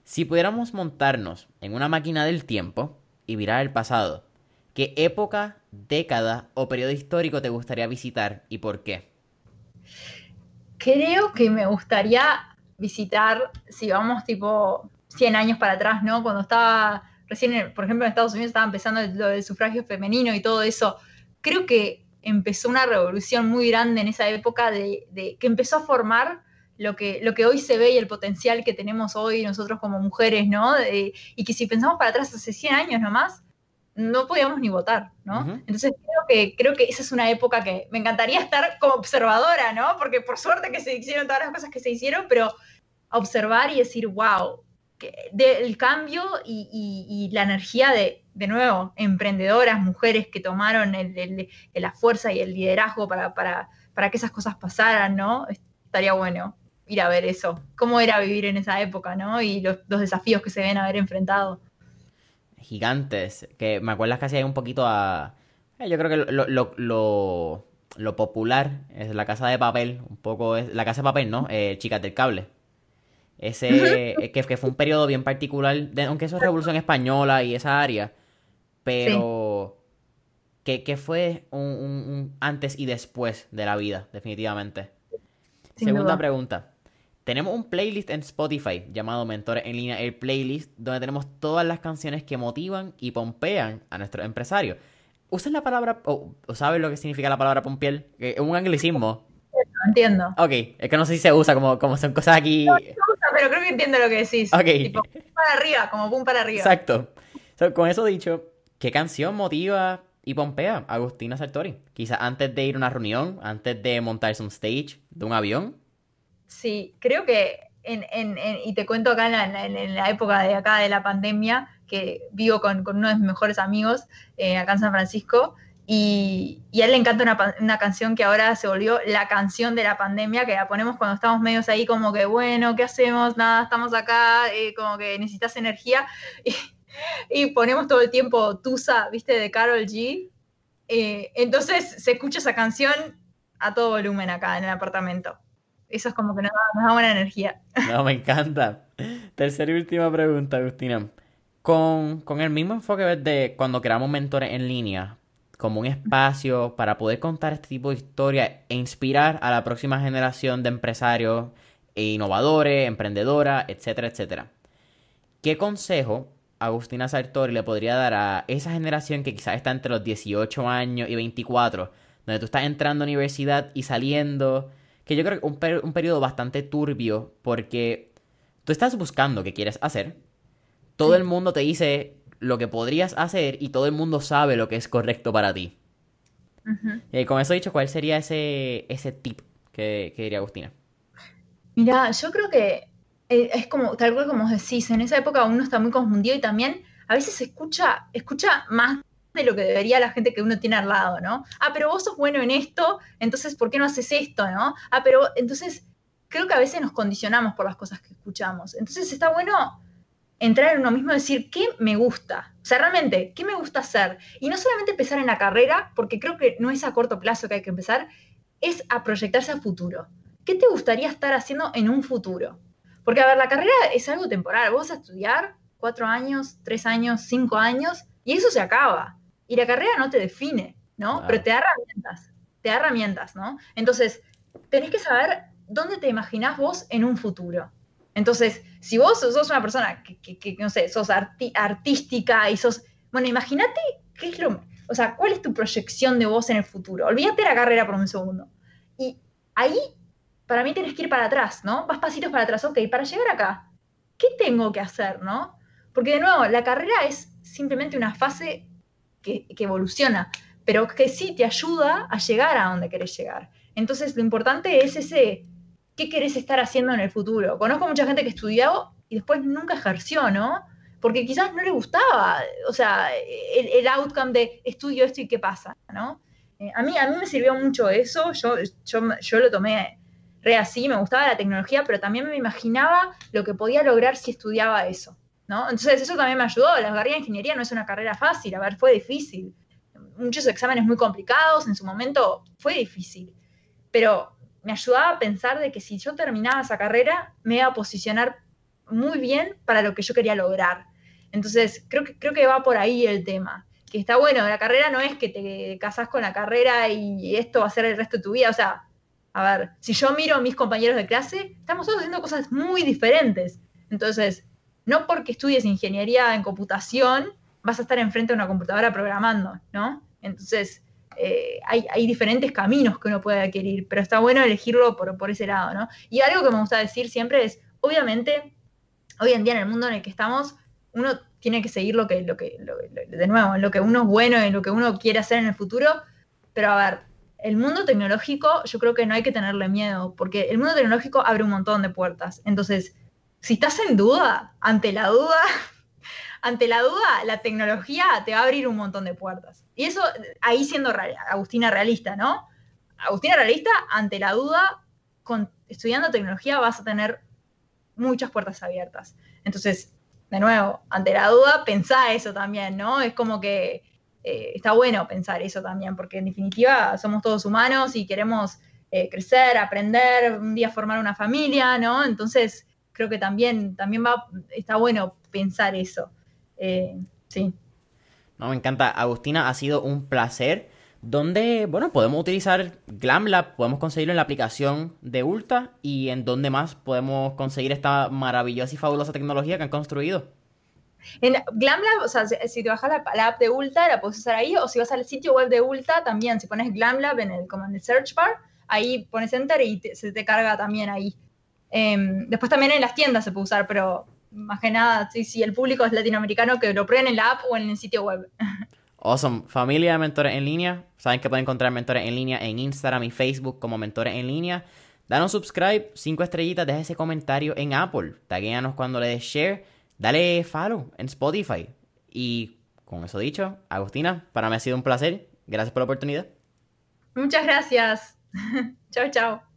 si pudiéramos montarnos en una máquina del tiempo y mirar el pasado, ¿qué época, década o periodo histórico te gustaría visitar y por qué? Creo que me gustaría visitar, si vamos tipo 100 años para atrás, ¿no? Cuando estaba recién, por ejemplo, en Estados Unidos estaba empezando lo del sufragio femenino y todo eso. Creo que empezó una revolución muy grande en esa época de, que empezó a formar lo que, lo que hoy se ve y el potencial que tenemos hoy nosotros como mujeres, ¿no? y que si pensamos para atrás hace 100 años nomás, no podíamos ni votar, ¿no? Entonces creo que, creo que esa es una época que me encantaría estar como observadora, ¿no? Porque por suerte que se hicieron todas las cosas que se hicieron, pero observar y decir, wow, del cambio y, la energía de, de nuevo, emprendedoras, mujeres que tomaron la fuerza y el liderazgo para, para, que esas cosas pasaran, ¿no? Estaría bueno ir a ver eso, cómo era vivir en esa época, ¿no? Y los, desafíos que se ven haber enfrentado. Gigantes, que me acuerdas casi hay un poquito a... Eh, yo creo que lo, lo, popular es la casa de papel, un poco es la casa de papel, ¿no? Eh, Chicas del cable. Ese, eh, que, fue un periodo bien particular, aunque eso es Revolución Española y esa área, pero que, fue un, antes y después de la vida, definitivamente. Segunda pregunta. Tenemos un playlist en Spotify llamado Mentores en línea, el playlist, donde tenemos todas las canciones que motivan y pompean a nuestros empresarios. ¿Usan la palabra, o sabes lo que significa la palabra pompiel? Es un anglicismo. Entiendo. Ok, es que no sé si se usa como, como son cosas aquí pero creo que entiendo lo que decís. Ok. Tipo, para arriba, como pum para arriba. Exacto. con eso dicho, ¿qué canción motiva y pompea a Agustina Sartori? Quizás antes de ir a una reunión, antes de montarse un stage de un avión. Sí, creo que, en, en, y te cuento acá en la, época de acá de la pandemia, que vivo con, con uno de mis mejores amigos eh, acá en San Francisco, y, a él le encanta una, canción que ahora se volvió la canción de la pandemia, que la ponemos cuando estamos medios ahí como que, bueno, ¿qué hacemos? Nada, estamos acá, eh, como que necesitas energía. Y, ponemos todo el tiempo Tusa, ¿viste? De Carol G. Eh, entonces se escucha esa canción a todo volumen acá en el apartamento. Eso es como que nos da, buena energía. No, me encanta. Tercera y última pregunta, Agustina. Con, con el mismo enfoque de cuando creamos mentores en línea, como un espacio para poder contar este tipo de historias e inspirar a la próxima generación de empresarios e innovadores, emprendedoras, etcétera, etcétera. ¿Qué consejo Agustina Sartori le podría dar a esa generación que quizás está entre los 18 años y 24, donde tú estás entrando a universidad y saliendo, que yo creo que un, un periodo bastante turbio porque tú estás buscando qué quieres hacer, todo el mundo te dice lo que podrías hacer y todo el mundo sabe lo que es correcto para ti. Y con eso dicho, ¿cuál sería ese, ese tip que, diría Agustina? Mira, yo creo que eh, es como, tal cual como decís, en esa época uno está muy confundido y también a veces escucha, escucha más de lo que debería la gente que uno tiene al lado, ¿no? Ah, pero vos sos bueno en esto, entonces ¿por qué no haces esto, no? Ah, pero entonces creo que a veces nos condicionamos por las cosas que escuchamos. Entonces está bueno entrar en uno mismo y decir, ¿qué me gusta? O sea, realmente, ¿qué me gusta hacer? Y no solamente empezar en la carrera, porque creo que no es a corto plazo que hay que empezar, es a proyectarse a futuro. ¿Qué te gustaría estar haciendo en un futuro? Porque, a ver, la carrera es algo temporal. Vos vas a estudiar cuatro años, tres años, cinco años, y eso se acaba. Y la carrera no te define, ¿no? Pero te da herramientas, te da herramientas, ¿no? Entonces, tenés que saber dónde te imaginás vos en un futuro. Entonces, si vos sos una persona que, no sé, sos artística y sos, bueno, imagínate qué es lo, o sea, cuál es tu proyección de vos en el futuro. Olvídate la carrera por un segundo. Y ahí para mí tienes que ir para atrás, ¿no? Vas pasitos para atrás, ok, para llegar acá, ¿qué tengo que hacer, no? Porque de nuevo, la carrera es simplemente una fase que, evoluciona, pero que sí te ayuda a llegar a donde querés llegar. Entonces, lo importante es ese, ¿qué querés estar haciendo en el futuro? Conozco mucha gente que estudió y después nunca ejerció, ¿no? Porque quizás no le gustaba, o sea, el, outcome de estudio esto y qué pasa, ¿no? Eh, a, mí, a mí me sirvió mucho eso, yo, yo, yo lo tomé re así, me gustaba la tecnología, pero también me imaginaba lo que podía lograr si estudiaba eso, ¿no? Entonces eso también me ayudó, la carrera de ingeniería no es una carrera fácil, a ver, fue difícil, muchos exámenes muy complicados, en su momento fue difícil, pero me ayudaba a pensar de que si yo terminaba esa carrera, me iba a posicionar muy bien para lo que yo quería lograr. Entonces, creo que, creo que va por ahí el tema. Que está bueno, la carrera no es que te casas con la carrera y esto va a ser el resto de tu vida. O sea, a ver, si yo miro a mis compañeros de clase, estamos todos haciendo cosas muy diferentes. Entonces, no porque estudies ingeniería en computación, vas a estar enfrente de una computadora programando, ¿no? Entonces, eh, hay, diferentes caminos que uno puede adquirir, pero está bueno elegirlo por, por ese lado, ¿no? Y algo que me gusta decir siempre es, obviamente, hoy en día en el mundo en el que estamos, uno tiene que seguir lo que, lo que, de nuevo, lo que uno es bueno, en lo que uno quiere hacer en el futuro, pero a ver, el mundo tecnológico yo creo que no hay que tenerle miedo, porque el mundo tecnológico abre un montón de puertas. Entonces, si estás en duda, ante la duda, ante la duda, la tecnología te va a abrir un montón de puertas. Y eso, ahí siendo Agustina realista, ¿no? Agustina realista, ante la duda, con, estudiando tecnología vas a tener muchas puertas abiertas. Entonces, de nuevo, ante la duda, pensá eso también, ¿no? Es como que eh, está bueno pensar eso también, porque en definitiva somos todos humanos y queremos eh, crecer, aprender, un día formar una familia, ¿no? Entonces, creo que también, también va, está bueno pensar eso. Eh, sí. No, me encanta. Agustina, ha sido un placer. ¿Dónde, bueno, podemos utilizar GlamLab? Podemos conseguirlo en la aplicación de Ulta y en dónde más podemos conseguir esta maravillosa y fabulosa tecnología que han construido. En GlamLab, o sea, si te bajas la, app de Ulta, la puedes usar ahí, o si vas al sitio web de Ulta, también, si pones GlamLab en el, como en el search bar, ahí pones enter y se te carga también ahí. Em, después también en las tiendas se puede usar, pero más que nada, si, el público es latinoamericano, que lo prueben en la app o en el sitio web. Awesome. Familia de Mentores en Línea. Saben que pueden encontrar Mentores en Línea en Instagram y Facebook como Mentores en Línea. Danos subscribe, cinco estrellitas, deja ese comentario en Apple. Taguéanos cuando le des share. Dale follow en Spotify. Y con eso dicho, Agustina, para mí ha sido un placer. Gracias por la oportunidad. Muchas gracias. chao, chao.